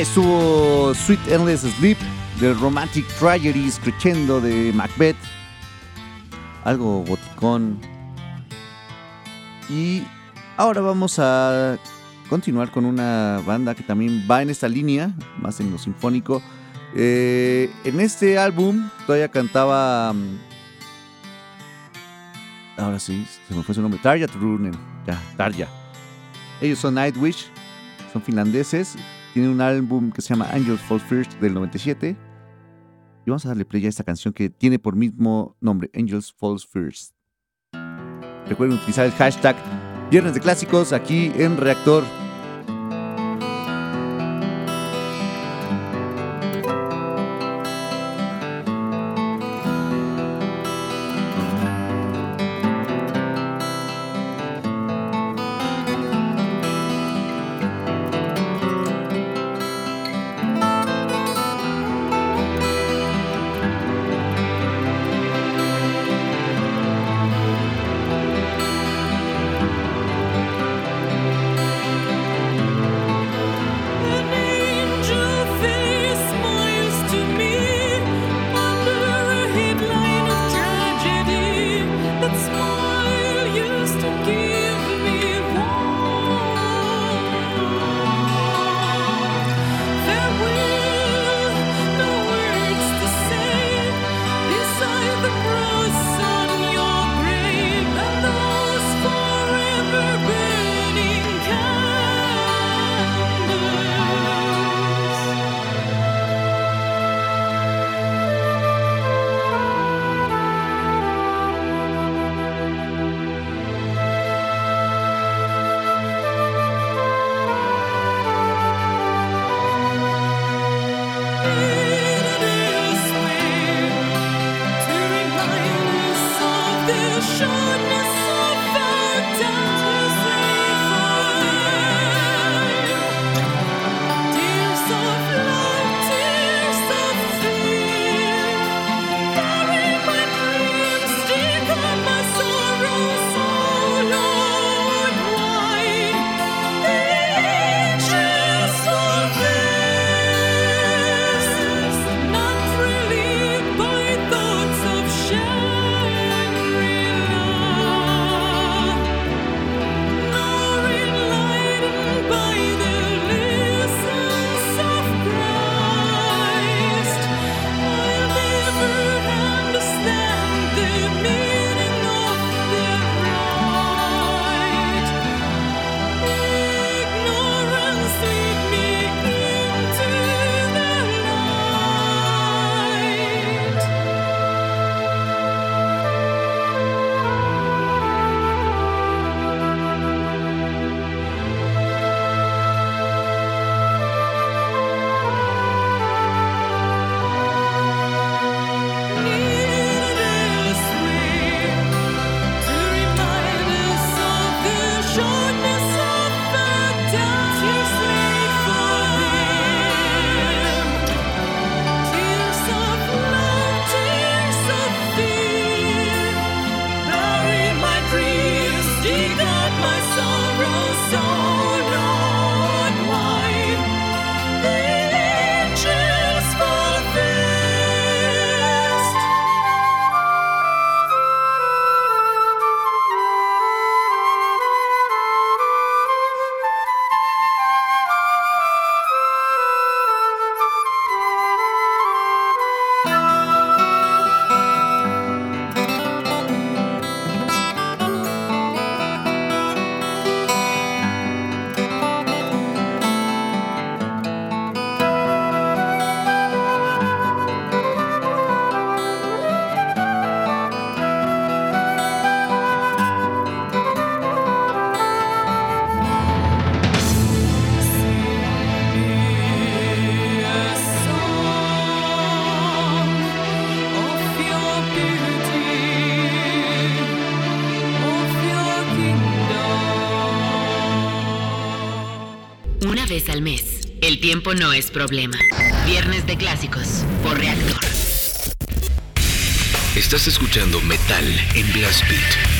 Estuvo Sweet Endless Sleep de Romantic Tragedies Crescendo de Macbeth. Algo goticón. Y ahora vamos a continuar con una banda que también va en esta línea, más en lo sinfónico. Eh, en este álbum todavía cantaba. mm, Ahora sí, se me fue su nombre. Tarja Turunen. Ya, Tarja. Ellos son Nightwish, son finlandeses. Tienen un álbum que se llama Angels Fall First del 97. Y vamos a darle play a esta canción que tiene por mismo nombre, Angels Falls First. Recuerden utilizar el hashtag Viernes de Clásicos aquí en Reactor. Al mes, el tiempo no es problema. Viernes de Clásicos por Reactor. Estás escuchando Metal en Blast Beat.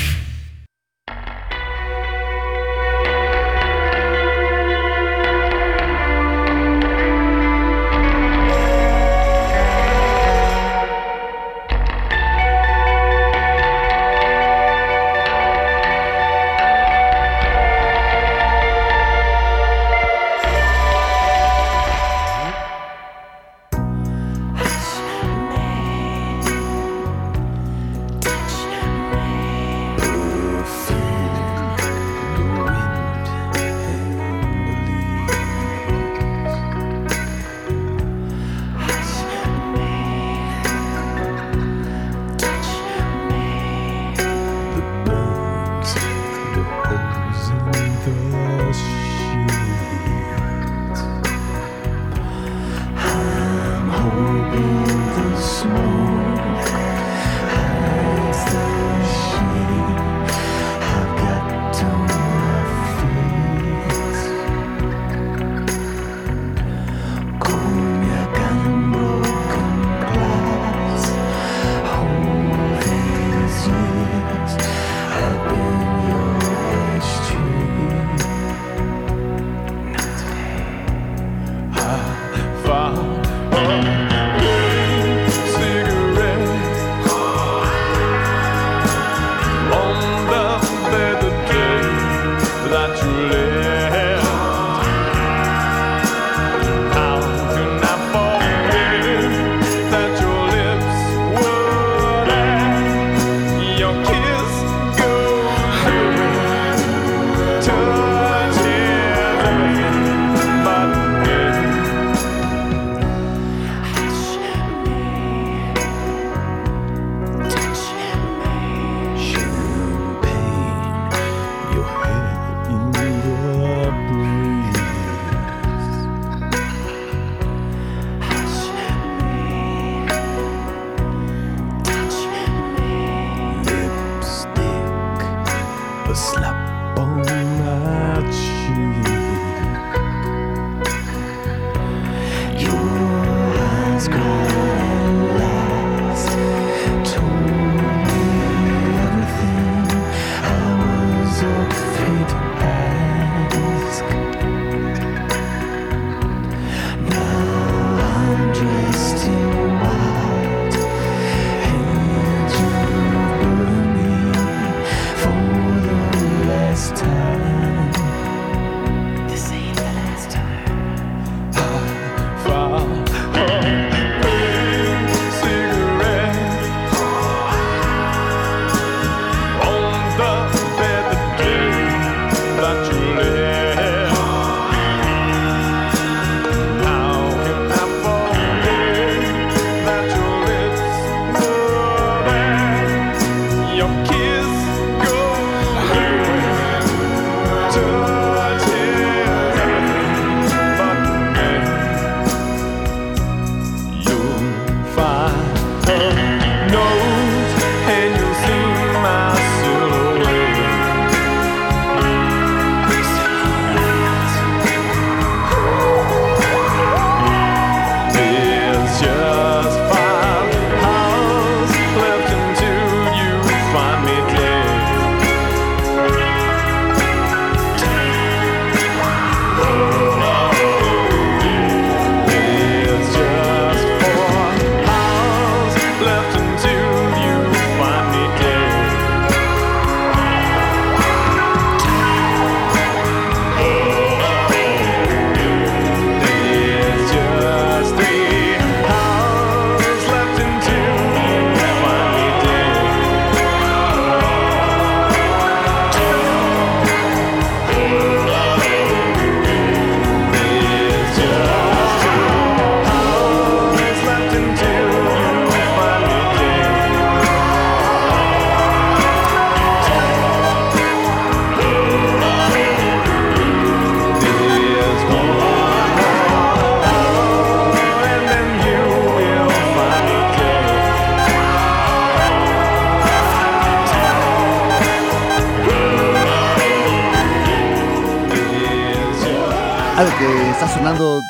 Slap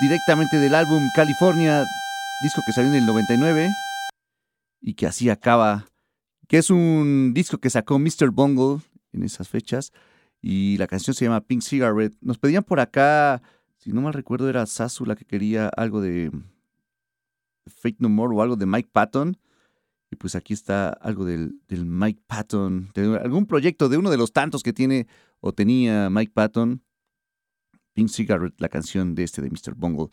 directamente del álbum California, disco que salió en el 99 y que así acaba, que es un disco que sacó Mr. Bungle en esas fechas y la canción se llama Pink Cigarette. Nos pedían por acá, si no mal recuerdo era Sasu la que quería algo de Fake No More o algo de Mike Patton. Y pues aquí está algo del, Mike Patton, algún proyecto de uno de los tantos que tiene o tenía Mike Patton. Pink Cigarette, la canción de este de Mr. Bungle.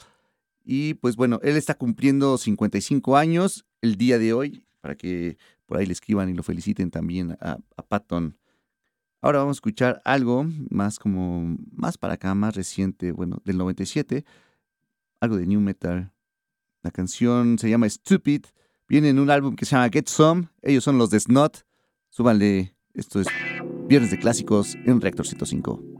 Y pues bueno, él está cumpliendo 55 años el día de hoy, para que por ahí le escriban y lo feliciten también a, a Patton. Ahora vamos a escuchar algo más como, más para acá, más reciente, bueno, del 97, algo de New Metal. La canción se llama Stupid, viene en un álbum que se llama Get Some, ellos son los de Snot. Súbanle, esto es Viernes de Clásicos en Reactor 105.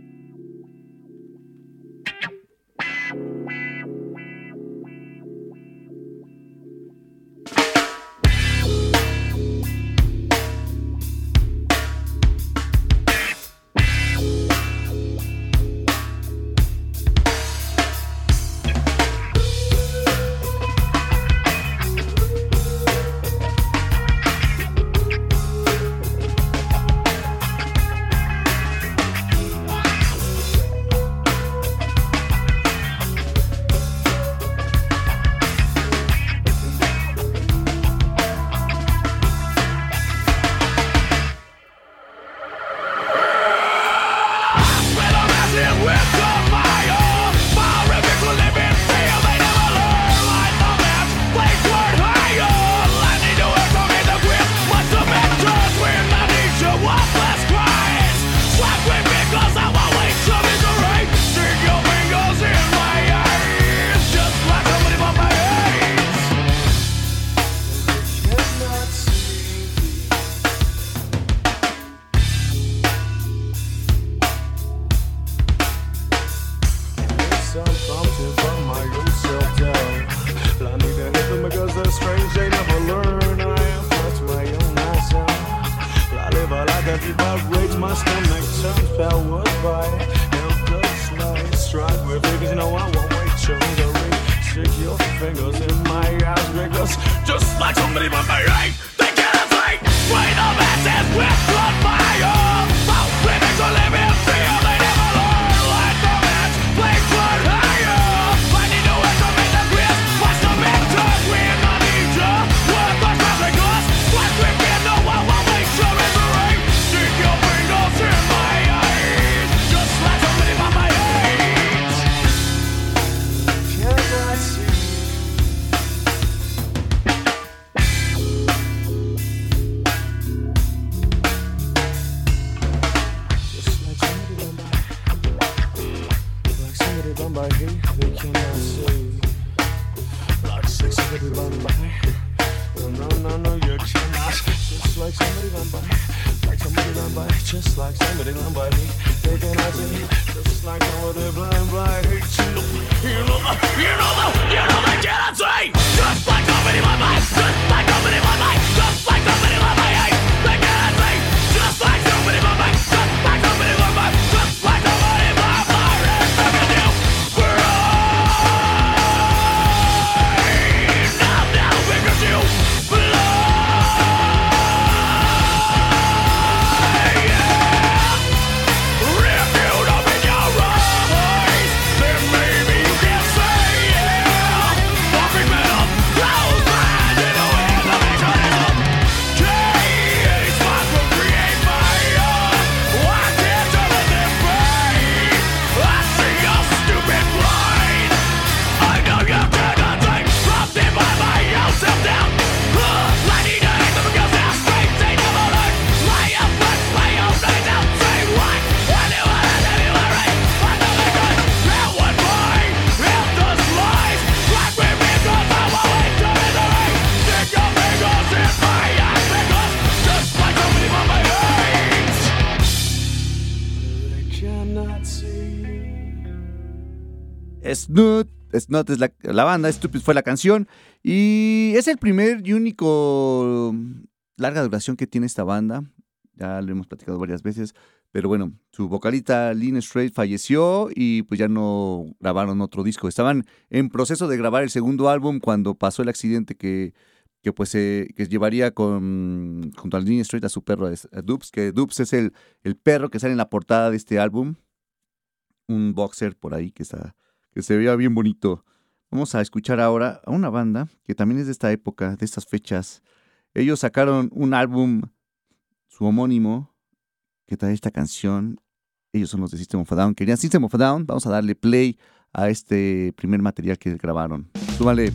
Snoot. Snoot es la, la, banda, Stupid fue la canción. Y es el primer y único mm, larga duración que tiene esta banda. Ya lo hemos platicado varias veces. Pero bueno, su vocalista Lynn Strait falleció y pues ya no grabaron otro disco. Estaban en proceso de grabar el segundo álbum cuando pasó el accidente que, que pues eh, que llevaría con, junto a Lynn Strait a su perro a Dubs, que Dubs es el, el perro que sale en la portada de este álbum. Un boxer por ahí que está que se vea bien bonito. Vamos a escuchar ahora a una banda que también es de esta época, de estas fechas. Ellos sacaron un álbum, su homónimo, que trae esta canción. Ellos son los de System of a Down. Querían System of a Down. Vamos a darle play a este primer material que grabaron. Súbale.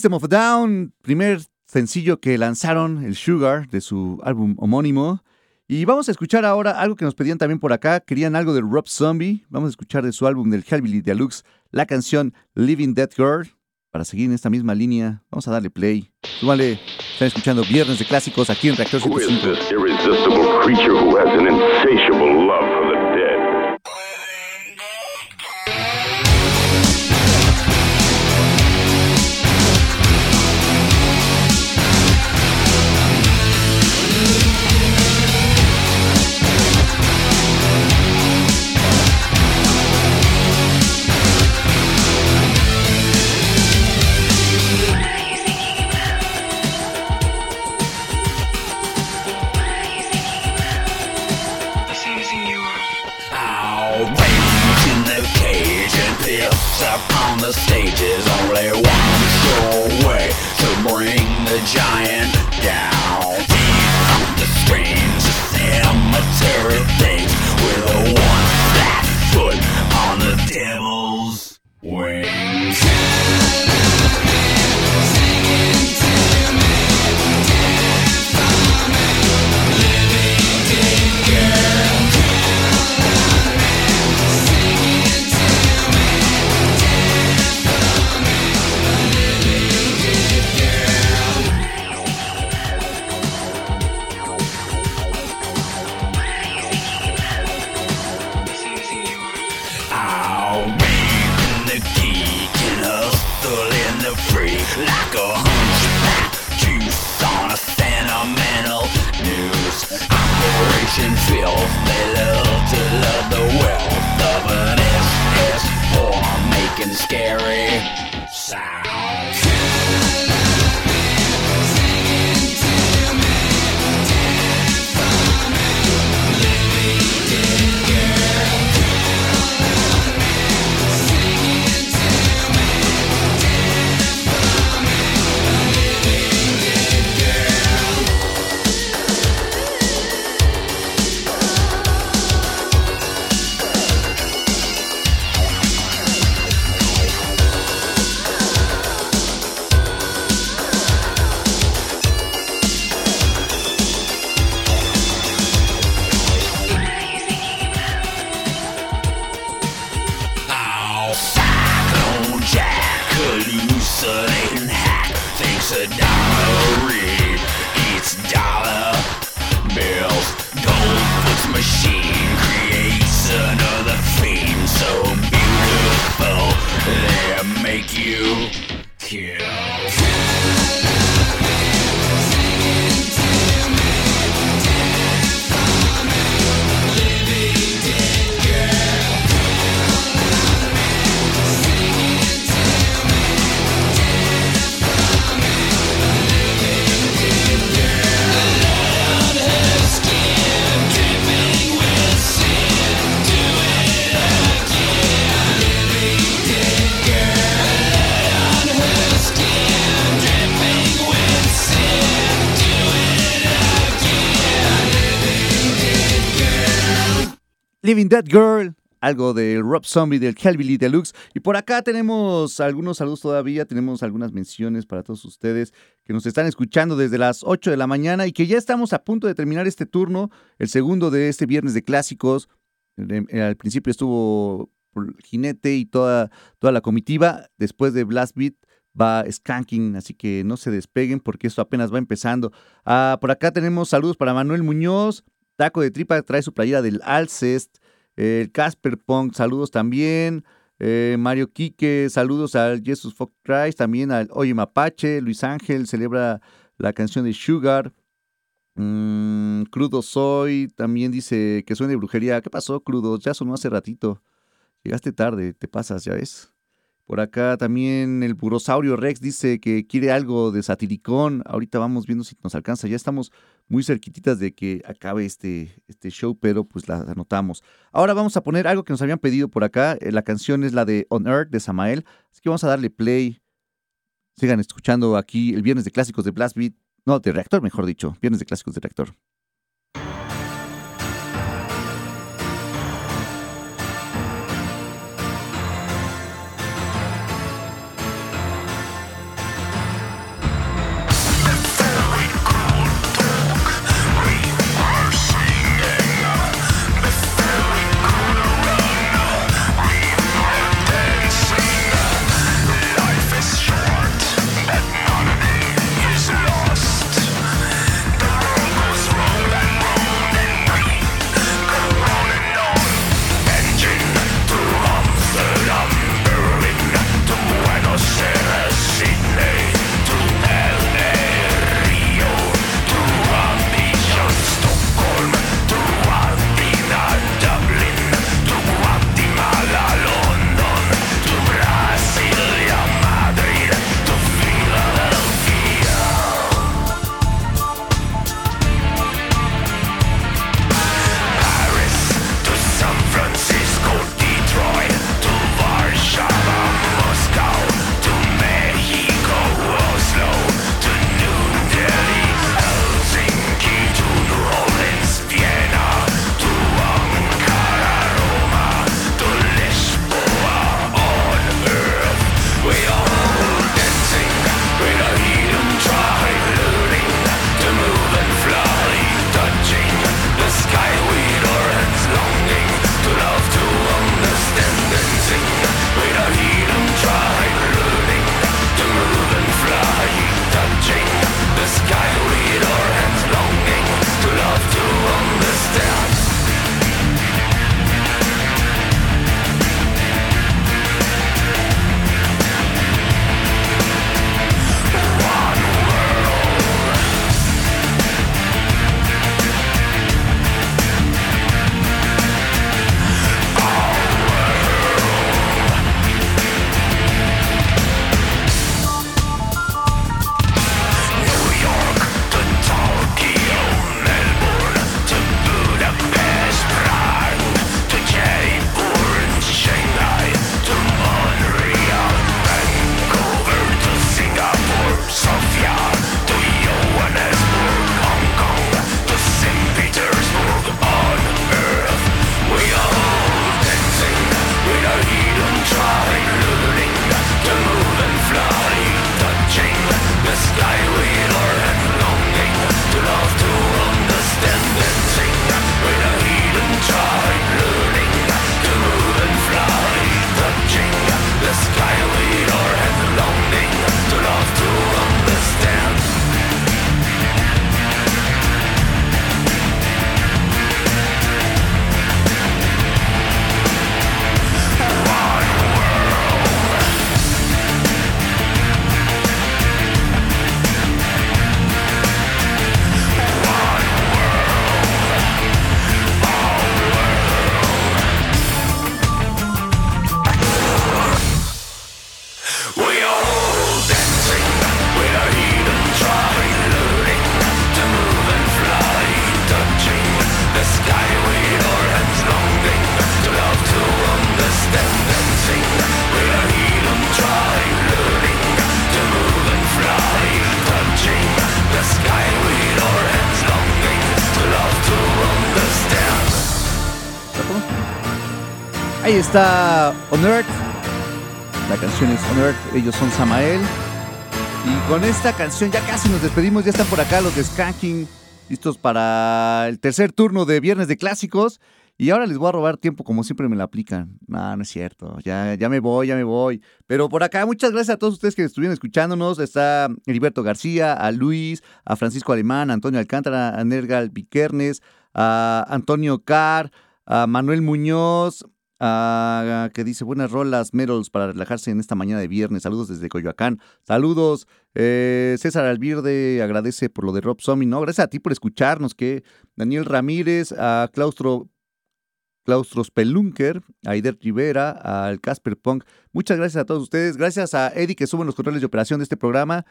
System of a Down, primer sencillo que lanzaron, el Sugar, de su álbum homónimo. Y vamos a escuchar ahora algo que nos pedían también por acá. Querían algo de Rob Zombie. Vamos a escuchar de su álbum del Hellbilly Deluxe la canción Living Dead Girl. Para seguir en esta misma línea, vamos a darle play. Súbale, están escuchando Viernes de Clásicos aquí en Reactor Who is 105. Giant Filth, they to love the wealth Dead Girl, algo del Rob Zombie del Hellbilly Deluxe. Y por acá tenemos algunos saludos todavía, tenemos algunas menciones para todos ustedes que nos están escuchando desde las 8 de la mañana y que ya estamos a punto de terminar este turno, el segundo de este viernes de clásicos. Eh, Al principio estuvo Jinete y toda, toda la comitiva, después de Blast Beat va Skanking, así que no se despeguen porque esto apenas va empezando. Ah, por acá tenemos saludos para Manuel Muñoz, Taco de Tripa trae su playera del Alcest. El Casper Punk, saludos también. Eh, Mario Quique, saludos al Jesus Fuck Christ, también al Oye Mapache. Luis Ángel celebra la canción de Sugar. Mm, Crudo Soy también dice que suene brujería. ¿Qué pasó, Crudo? Ya sonó hace ratito. Llegaste tarde, te pasas, ya ves. Por acá también el Burosaurio Rex dice que quiere algo de satiricón. Ahorita vamos viendo si nos alcanza. Ya estamos muy cerquititas de que acabe este, este show, pero pues la anotamos. Ahora vamos a poner algo que nos habían pedido por acá. Eh, La canción es la de On Earth de Samael. Así que vamos a darle play. Sigan escuchando aquí el viernes de clásicos de Blast Beat. No, de reactor, mejor dicho. Viernes de clásicos de reactor. Está On Earth. La canción es On Earth. Ellos son Samael. Y con esta canción ya casi nos despedimos. Ya están por acá los de Skanking. Listos para el tercer turno de Viernes de Clásicos. Y ahora les voy a robar tiempo como siempre me la aplican. No, no es cierto. Ya, ya me voy, ya me voy. Pero por acá, muchas gracias a todos ustedes que estuvieron escuchándonos. Está Heriberto García, a Luis, a Francisco Alemán, a Antonio Alcántara, a Nergal Vikernes, a Antonio Carr, a Manuel Muñoz, ah, que dice buenas rolas, medals para relajarse en esta mañana de viernes. Saludos desde Coyoacán. Saludos. Eh, César Alvirde agradece por lo de Rob Zombie. No, gracias a ti por escucharnos. Que Daniel Ramírez, a Claustro Claustros Pelunker, a Aider Rivera, al Casper Punk. Muchas gracias a todos ustedes. Gracias a Eddie que sube los controles de operación de este programa.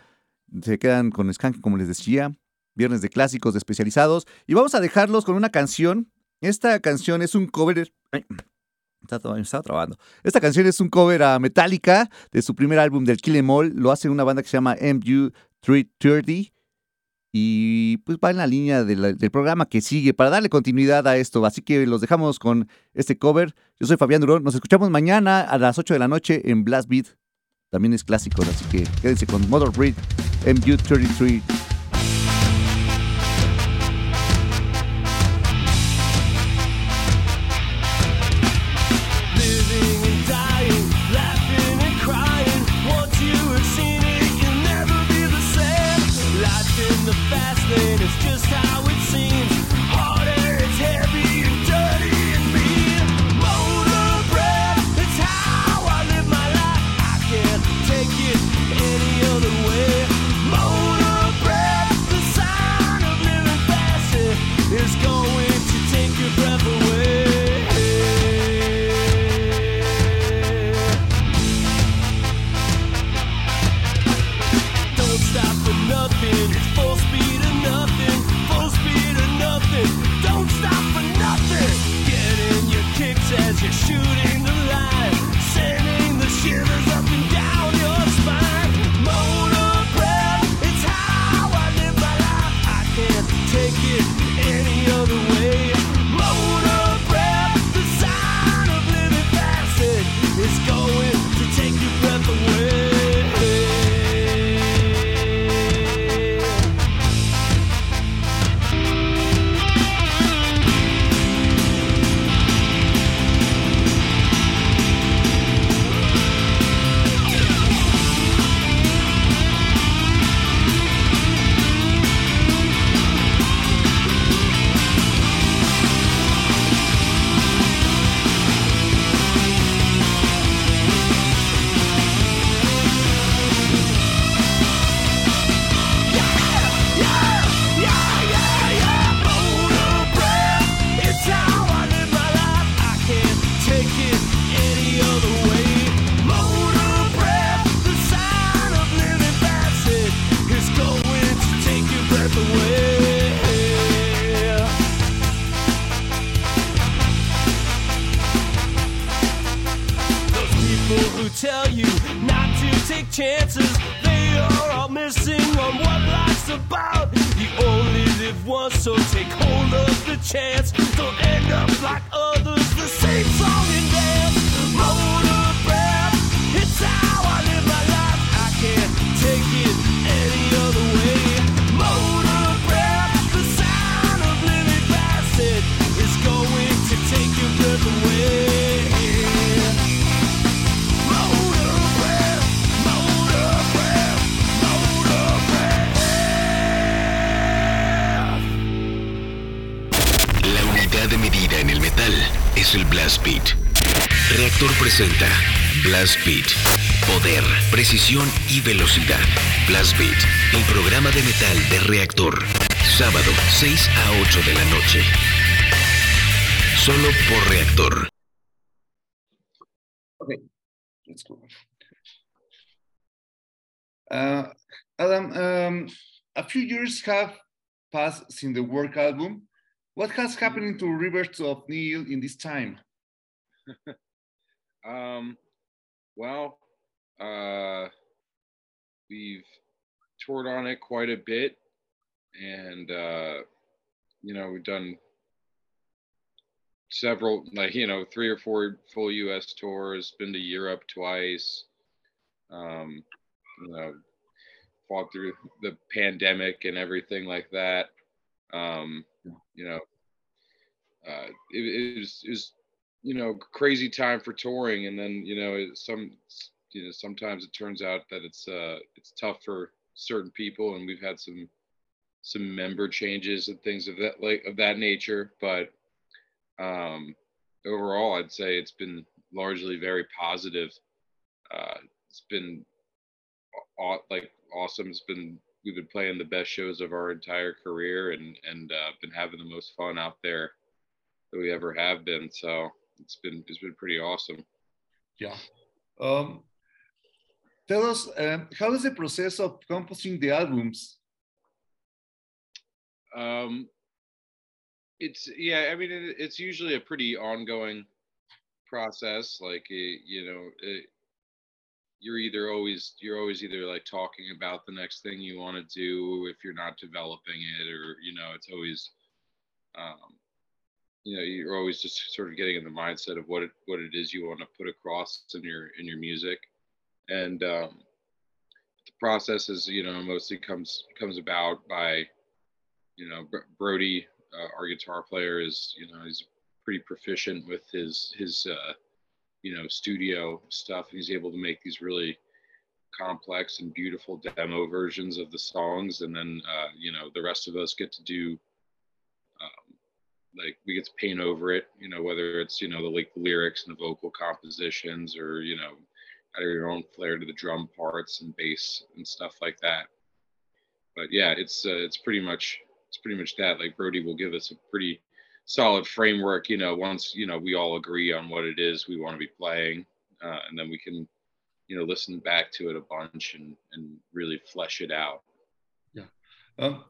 Se quedan con Skank, como les decía. Viernes de clásicos de especializados. Y vamos a dejarlos con una canción. Esta canción es un cover. Me estaba trabando. Esta canción es un cover a Metallica de su primer álbum del Kill Em All. Lo hace una banda que se llama MU330 y pues va en la línea del programa que sigue para darle continuidad a esto. Así que los dejamos con este cover. Yo soy Fabián Durón. Nos escuchamos mañana a las 8 de la noche en Blast Beat. También es clásico, así que quédense con Mother Breed MU33. Blast Beat. Poder, precisión y velocidad. Blast Beat, el programa de metal de Reactor. Sábado, 6 a 8 de la noche. Solo por Reactor. Let's go. Uh, Adam, um, a few years have passed since the work album. What has happened to Rivers of Neil in this time? Um, well, uh, we've toured on it quite a bit, and uh, you know we've done several, like you know, three or four full U.S. tours. Been to Europe twice. Um, you know, fought through the pandemic and everything like that. Um, you know, uh, it, it was it was you know crazy time for touring and then you know some you know sometimes it turns out that it's uh it's tough for certain people and we've had some some member changes and things of that like of that nature but um overall, I'd say it's been largely very positive. Uh, it's been aw- like awesome. It's been we've been playing the best shows of our entire career and and uh, been having the most fun out there that we ever have been. So it's been it's been pretty awesome. Yeah. Um, tell us, um, how is the process of composing the albums? Um, it's yeah. I mean, it, it's usually a pretty ongoing process. Like it, you know, it, you're either always you're always either like talking about the next thing you want to do if you're not developing it, or you know, it's always, um, you know, you're always just sort of getting in the mindset of what it what it is you want to put across in your in your music, and um, the process is you know mostly comes comes about by you know Br- Brody, uh, our guitar player, is you know he's pretty proficient with his his uh, you know studio stuff. He's able to make these really complex and beautiful demo versions of the songs, and then uh, you know the rest of us get to do um, like we get to paint over it. You know whether it's you know the like the lyrics and the vocal compositions, or you know add your own flair to the drum parts and bass and stuff like that. But yeah, it's uh, it's pretty much it's pretty much that. Like Brody will give us a pretty solid framework. You know, once you know we all agree on what it is we want to be playing, uh, and then we can you know listen back to it a bunch and and really flesh it out. Um,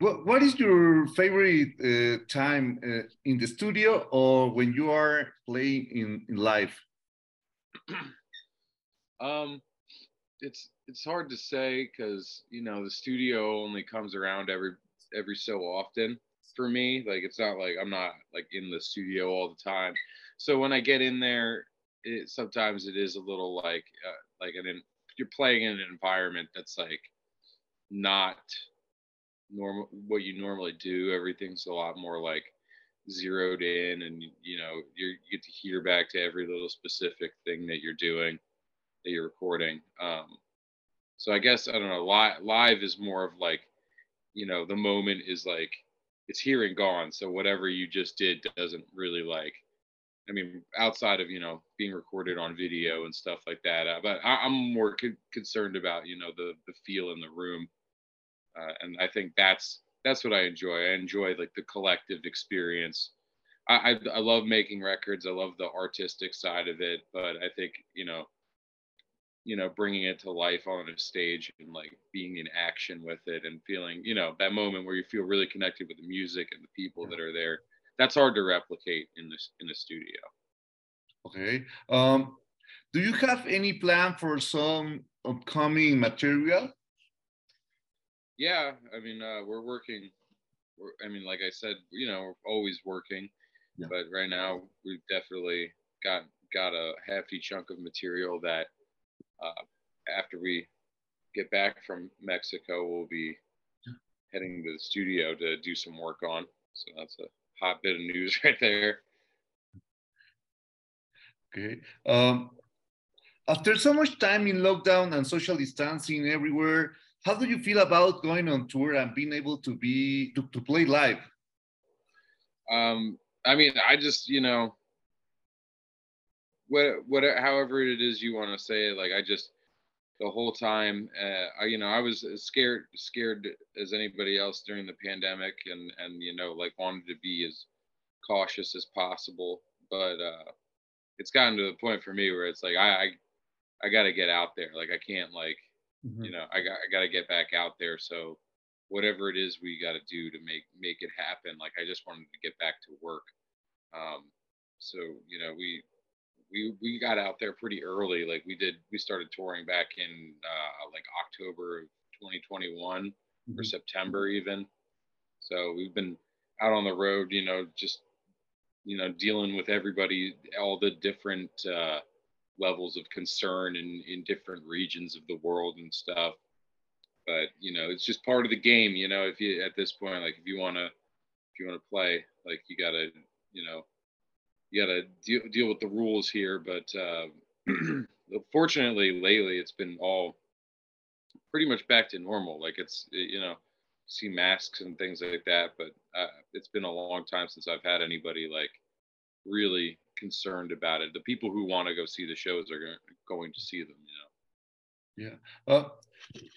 what, what is your favorite uh, time uh, in the studio or when you are playing in, in live? Um, it's it's hard to say because you know the studio only comes around every every so often for me. Like it's not like I'm not like in the studio all the time. So when I get in there, it sometimes it is a little like uh, like an you're playing in an environment that's like not normal what you normally do. Everything's a lot more like zeroed in and you know you get to hear back to every little specific thing that you're doing that you're recording um so i guess i don't know live live is more of like you know the moment is like it's here and gone so whatever you just did doesn't really like i mean outside of you know being recorded on video and stuff like that uh, but I, i'm more con- concerned about you know the the feel in the room uh, and i think that's that's what I enjoy. I enjoy like the collective experience. I, I I love making records. I love the artistic side of it, but I think you know, you know, bringing it to life on a stage and like being in action with it and feeling, you know, that moment where you feel really connected with the music and the people that are there. That's hard to replicate in this in the studio. Okay. Um, do you have any plan for some upcoming material? Yeah, I mean, uh, we're working. We're, I mean, like I said, you know, we're always working, Yeah. but right now we've definitely got got a hefty chunk of material that uh, after we get back from Mexico, we'll be heading to the studio to do some work on. So that's a hot bit of news right there. Okay. Um, after so much time in lockdown and social distancing everywhere, how do you feel about going on tour and being able to be to, to play live? Um, I mean, I just, you know, what, what, however it is you want to say it, like I just, the whole time, uh, I, you know, I was as scared, scared as anybody else during the pandemic, and and you know, like wanted to be as cautious as possible. But uh, it's gotten to the point for me where it's like I, I, I got to get out there. Like I can't like, you know, I got I got to get back out there. So whatever it is we got to do to make make it happen. Like I just wanted to get back to work. Um, so you know, we we we got out there pretty early. Like we did, we started touring back in uh, like October of 2021 or September even. So we've been out on the road, you know, just you know, dealing with everybody, all the different uh, levels of concern in in different regions of the world and stuff. But you know, it's just part of the game. You know, if you at this point, like if you wanna if you wanna play, like you gotta, you know, you gotta deal deal with the rules here. But uh, fortunately, lately it's been all pretty much back to normal. Like it's you know, see masks and things like that. But uh, it's been a long time since I've had anybody like really concerned about it. The people who want to go see the shows are going to see them. You know. Yeah. Uh,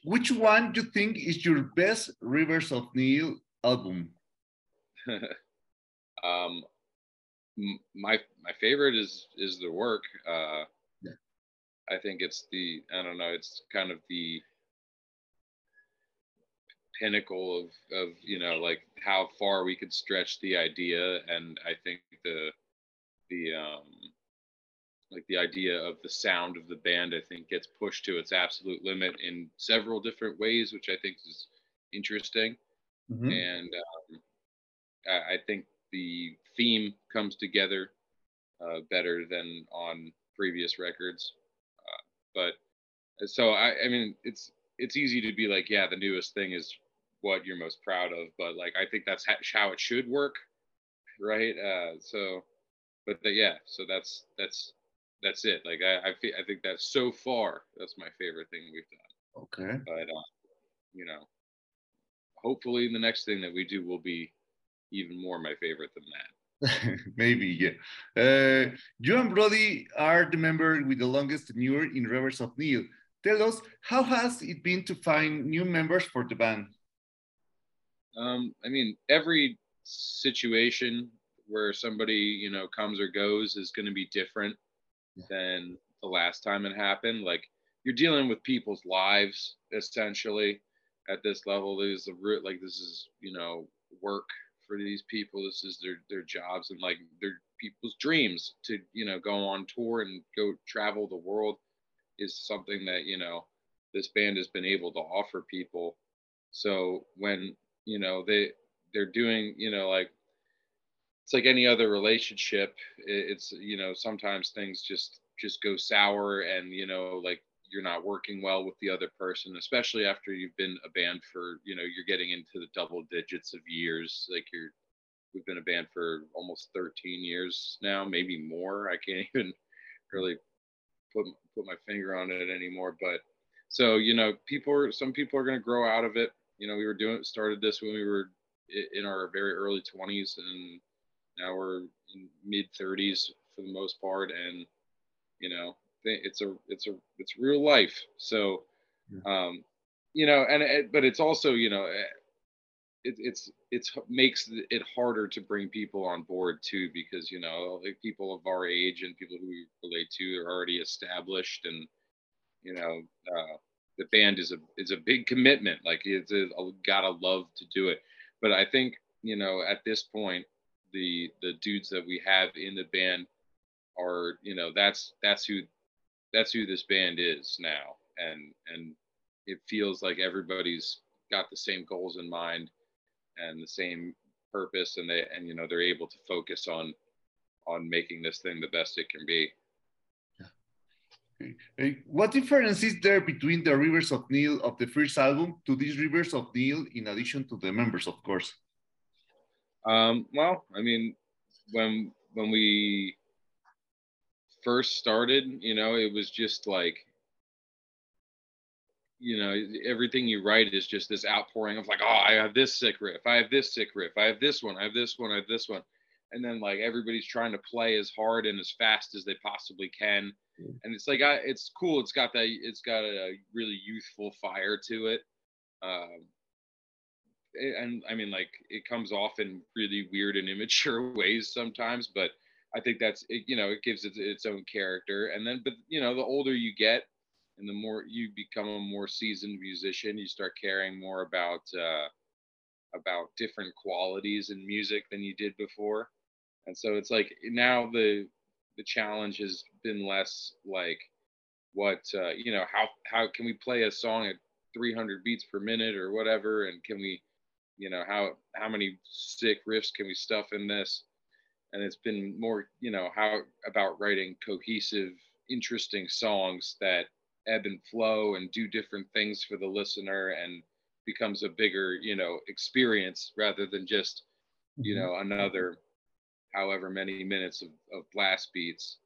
which one do you think is your best Rivers of Nihil album? um, my my favorite is is the work. Uh, Yeah. I think it's the I don't know. It's kind of the pinnacle of of you know like how far we could stretch the idea, and I think the the um like the idea of the sound of the band I think gets pushed to its absolute limit in several different ways, which I think is interesting Mhm. and um, I, I think the theme comes together uh, better than on previous records. Uh, but so I, I mean, it's it's easy to be like, yeah, the newest thing is what you're most proud of, but like I think that's how it should work, right? Uh, so, but the, yeah, so that's that's that's it. Like I I, fe- I think that so far that's my favorite thing we've done. Okay. But uh, you know, hopefully the next thing that we do will be even more my favorite than that. Maybe, yeah. Uh, you and Brody are the member with the longest tenure in Rivers of Nihil. Tell us, how has it been to find new members for the band? Um, I mean, every situation where somebody you know comes or goes is going to be different than the last time it happened. Like you're dealing with people's lives essentially at this level. There's a root like this is you know work for these people. This is their their jobs and like their people's dreams to you know go on tour and go travel the world is something that you know this band has been able to offer people. So when you know they they're doing you know like it's like any other relationship it's you know sometimes things just just go sour and you know like you're not working well with the other person especially after you've been a band for you know you're getting into the double digits of years like you're we've been a band for almost 13 years now maybe more i can't even really put put my finger on it anymore but so you know people are some people are going to grow out of it you know we were doing started this when we were in our very early 20s and now we're in mid 30s for the most part and you know it's a it's a it's real life. So um you know and it, but it's also you know eh, it, it's it's makes it harder to bring people on board too because you know like people of our age and people who we relate to are already established and you know uh the band is a is a big commitment. Like it's a, a gotta love to do it. But i think you know at this point the the dudes that we have in the band are you know that's that's who that's who this band is now. And and it feels like everybody's got the same goals in mind and the same purpose and they and you know they're able to focus on on making this thing the best it can be. What difference is there between the Rivers of Nihil of the first album to these Rivers of Nihil in addition to the members, of course? Um, well, I mean, when when we first started, you know, it was just like, you know, everything you write is just this outpouring of like, oh, I have this sick riff, I have this sick riff, I have this one, I have this one, I have this one, and then like everybody's trying to play as hard and as fast as they possibly can, and it's like, I, it's cool. It's got that, it's got a really youthful fire to it. Um, it- and I mean, like it comes off in really weird and immature ways sometimes, but I think that's it, you know it gives it its own character. And then, but you know, the older you get, and the more you become a more seasoned musician, you start caring more about uh, about different qualities in music than you did before. And so it's like now the the challenge has been less like what uh, you know how how can we play a song at 300 beats per minute or whatever and can we you know how how many sick riffs can we stuff in this? And it's been more you know how about writing cohesive interesting songs that ebb and flow and do different things for the listener and becomes a bigger you know experience rather than just you know another however many minutes of, of blast beats.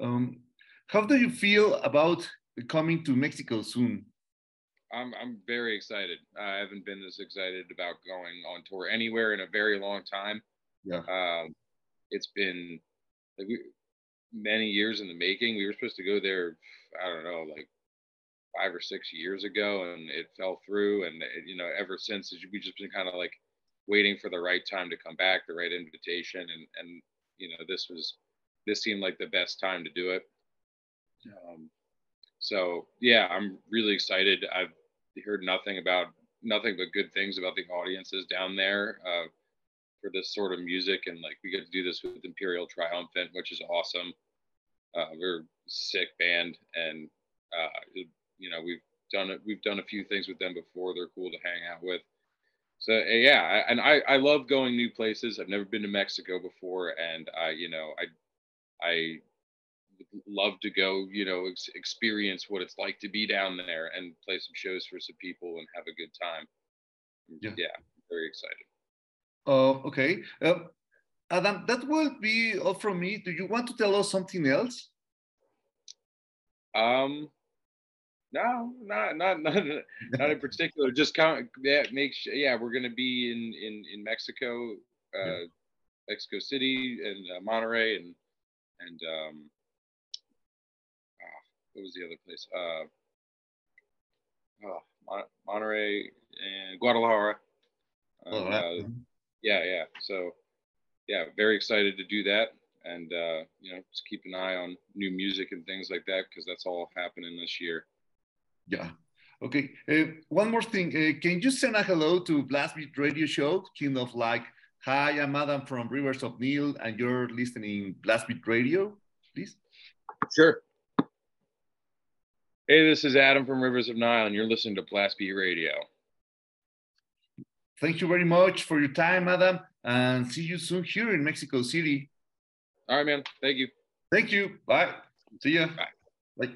Um, how do you feel about coming to Mexico soon? I'm I'm very excited. I haven't been this excited about going on tour anywhere in a very long time. Yeah. Um, it's been like we, many years in the making. We were supposed to go there, I don't know, like five or six years ago, and it fell through. And it, you know, ever since we've just been kind of like waiting for the right time to come back, the right invitation, and and you know, this was this seemed like the best time to do it. Um, so yeah, I'm really excited. I've heard nothing about nothing but good things about the audiences down there uh, for this sort of music, and like we get to do this with Imperial Triumphant, which is awesome. Uh, we're sick band, and uh, you know we've done it. We've done a few things with them before. They're cool to hang out with. So uh, yeah, and I I love going new places. I've never been to Mexico before, and I you know I I love to go, you know, ex- experience what it's like to be down there and play some shows for some people and have a good time. Yeah. Yeah, very excited. Uh, okay. Uh, Adam, that will be all from me. Do you want to tell us something else? Um, no, not not not not in particular. Just count. Yeah, make sure. Yeah, we're gonna be in in in Mexico, uh, Mexico City and uh, Monterrey and and um, what was the other place? Uh, oh, Mon- Monterrey and Guadalajara. All Uh, right. yeah, yeah. So, yeah, very excited to do that, and uh, you know, just keep an eye on new music and things like that because that's all happening this year. Yeah. Okay. Uh, one more thing. Uh, can you send a hello to Blast Beat Radio Show? Kind of like, hi, I'm Adam from Rivers of Nihil, and you're listening Blast Beat Radio, please. Sure. Hey, this is Adam from Rivers of Nihil, and you're listening to Blast Beat Radio. Thank you very much for your time, Adam, and see you soon here in Mexico City. All right, man. Thank you. Thank you. Bye. See ya. Bye. Bye.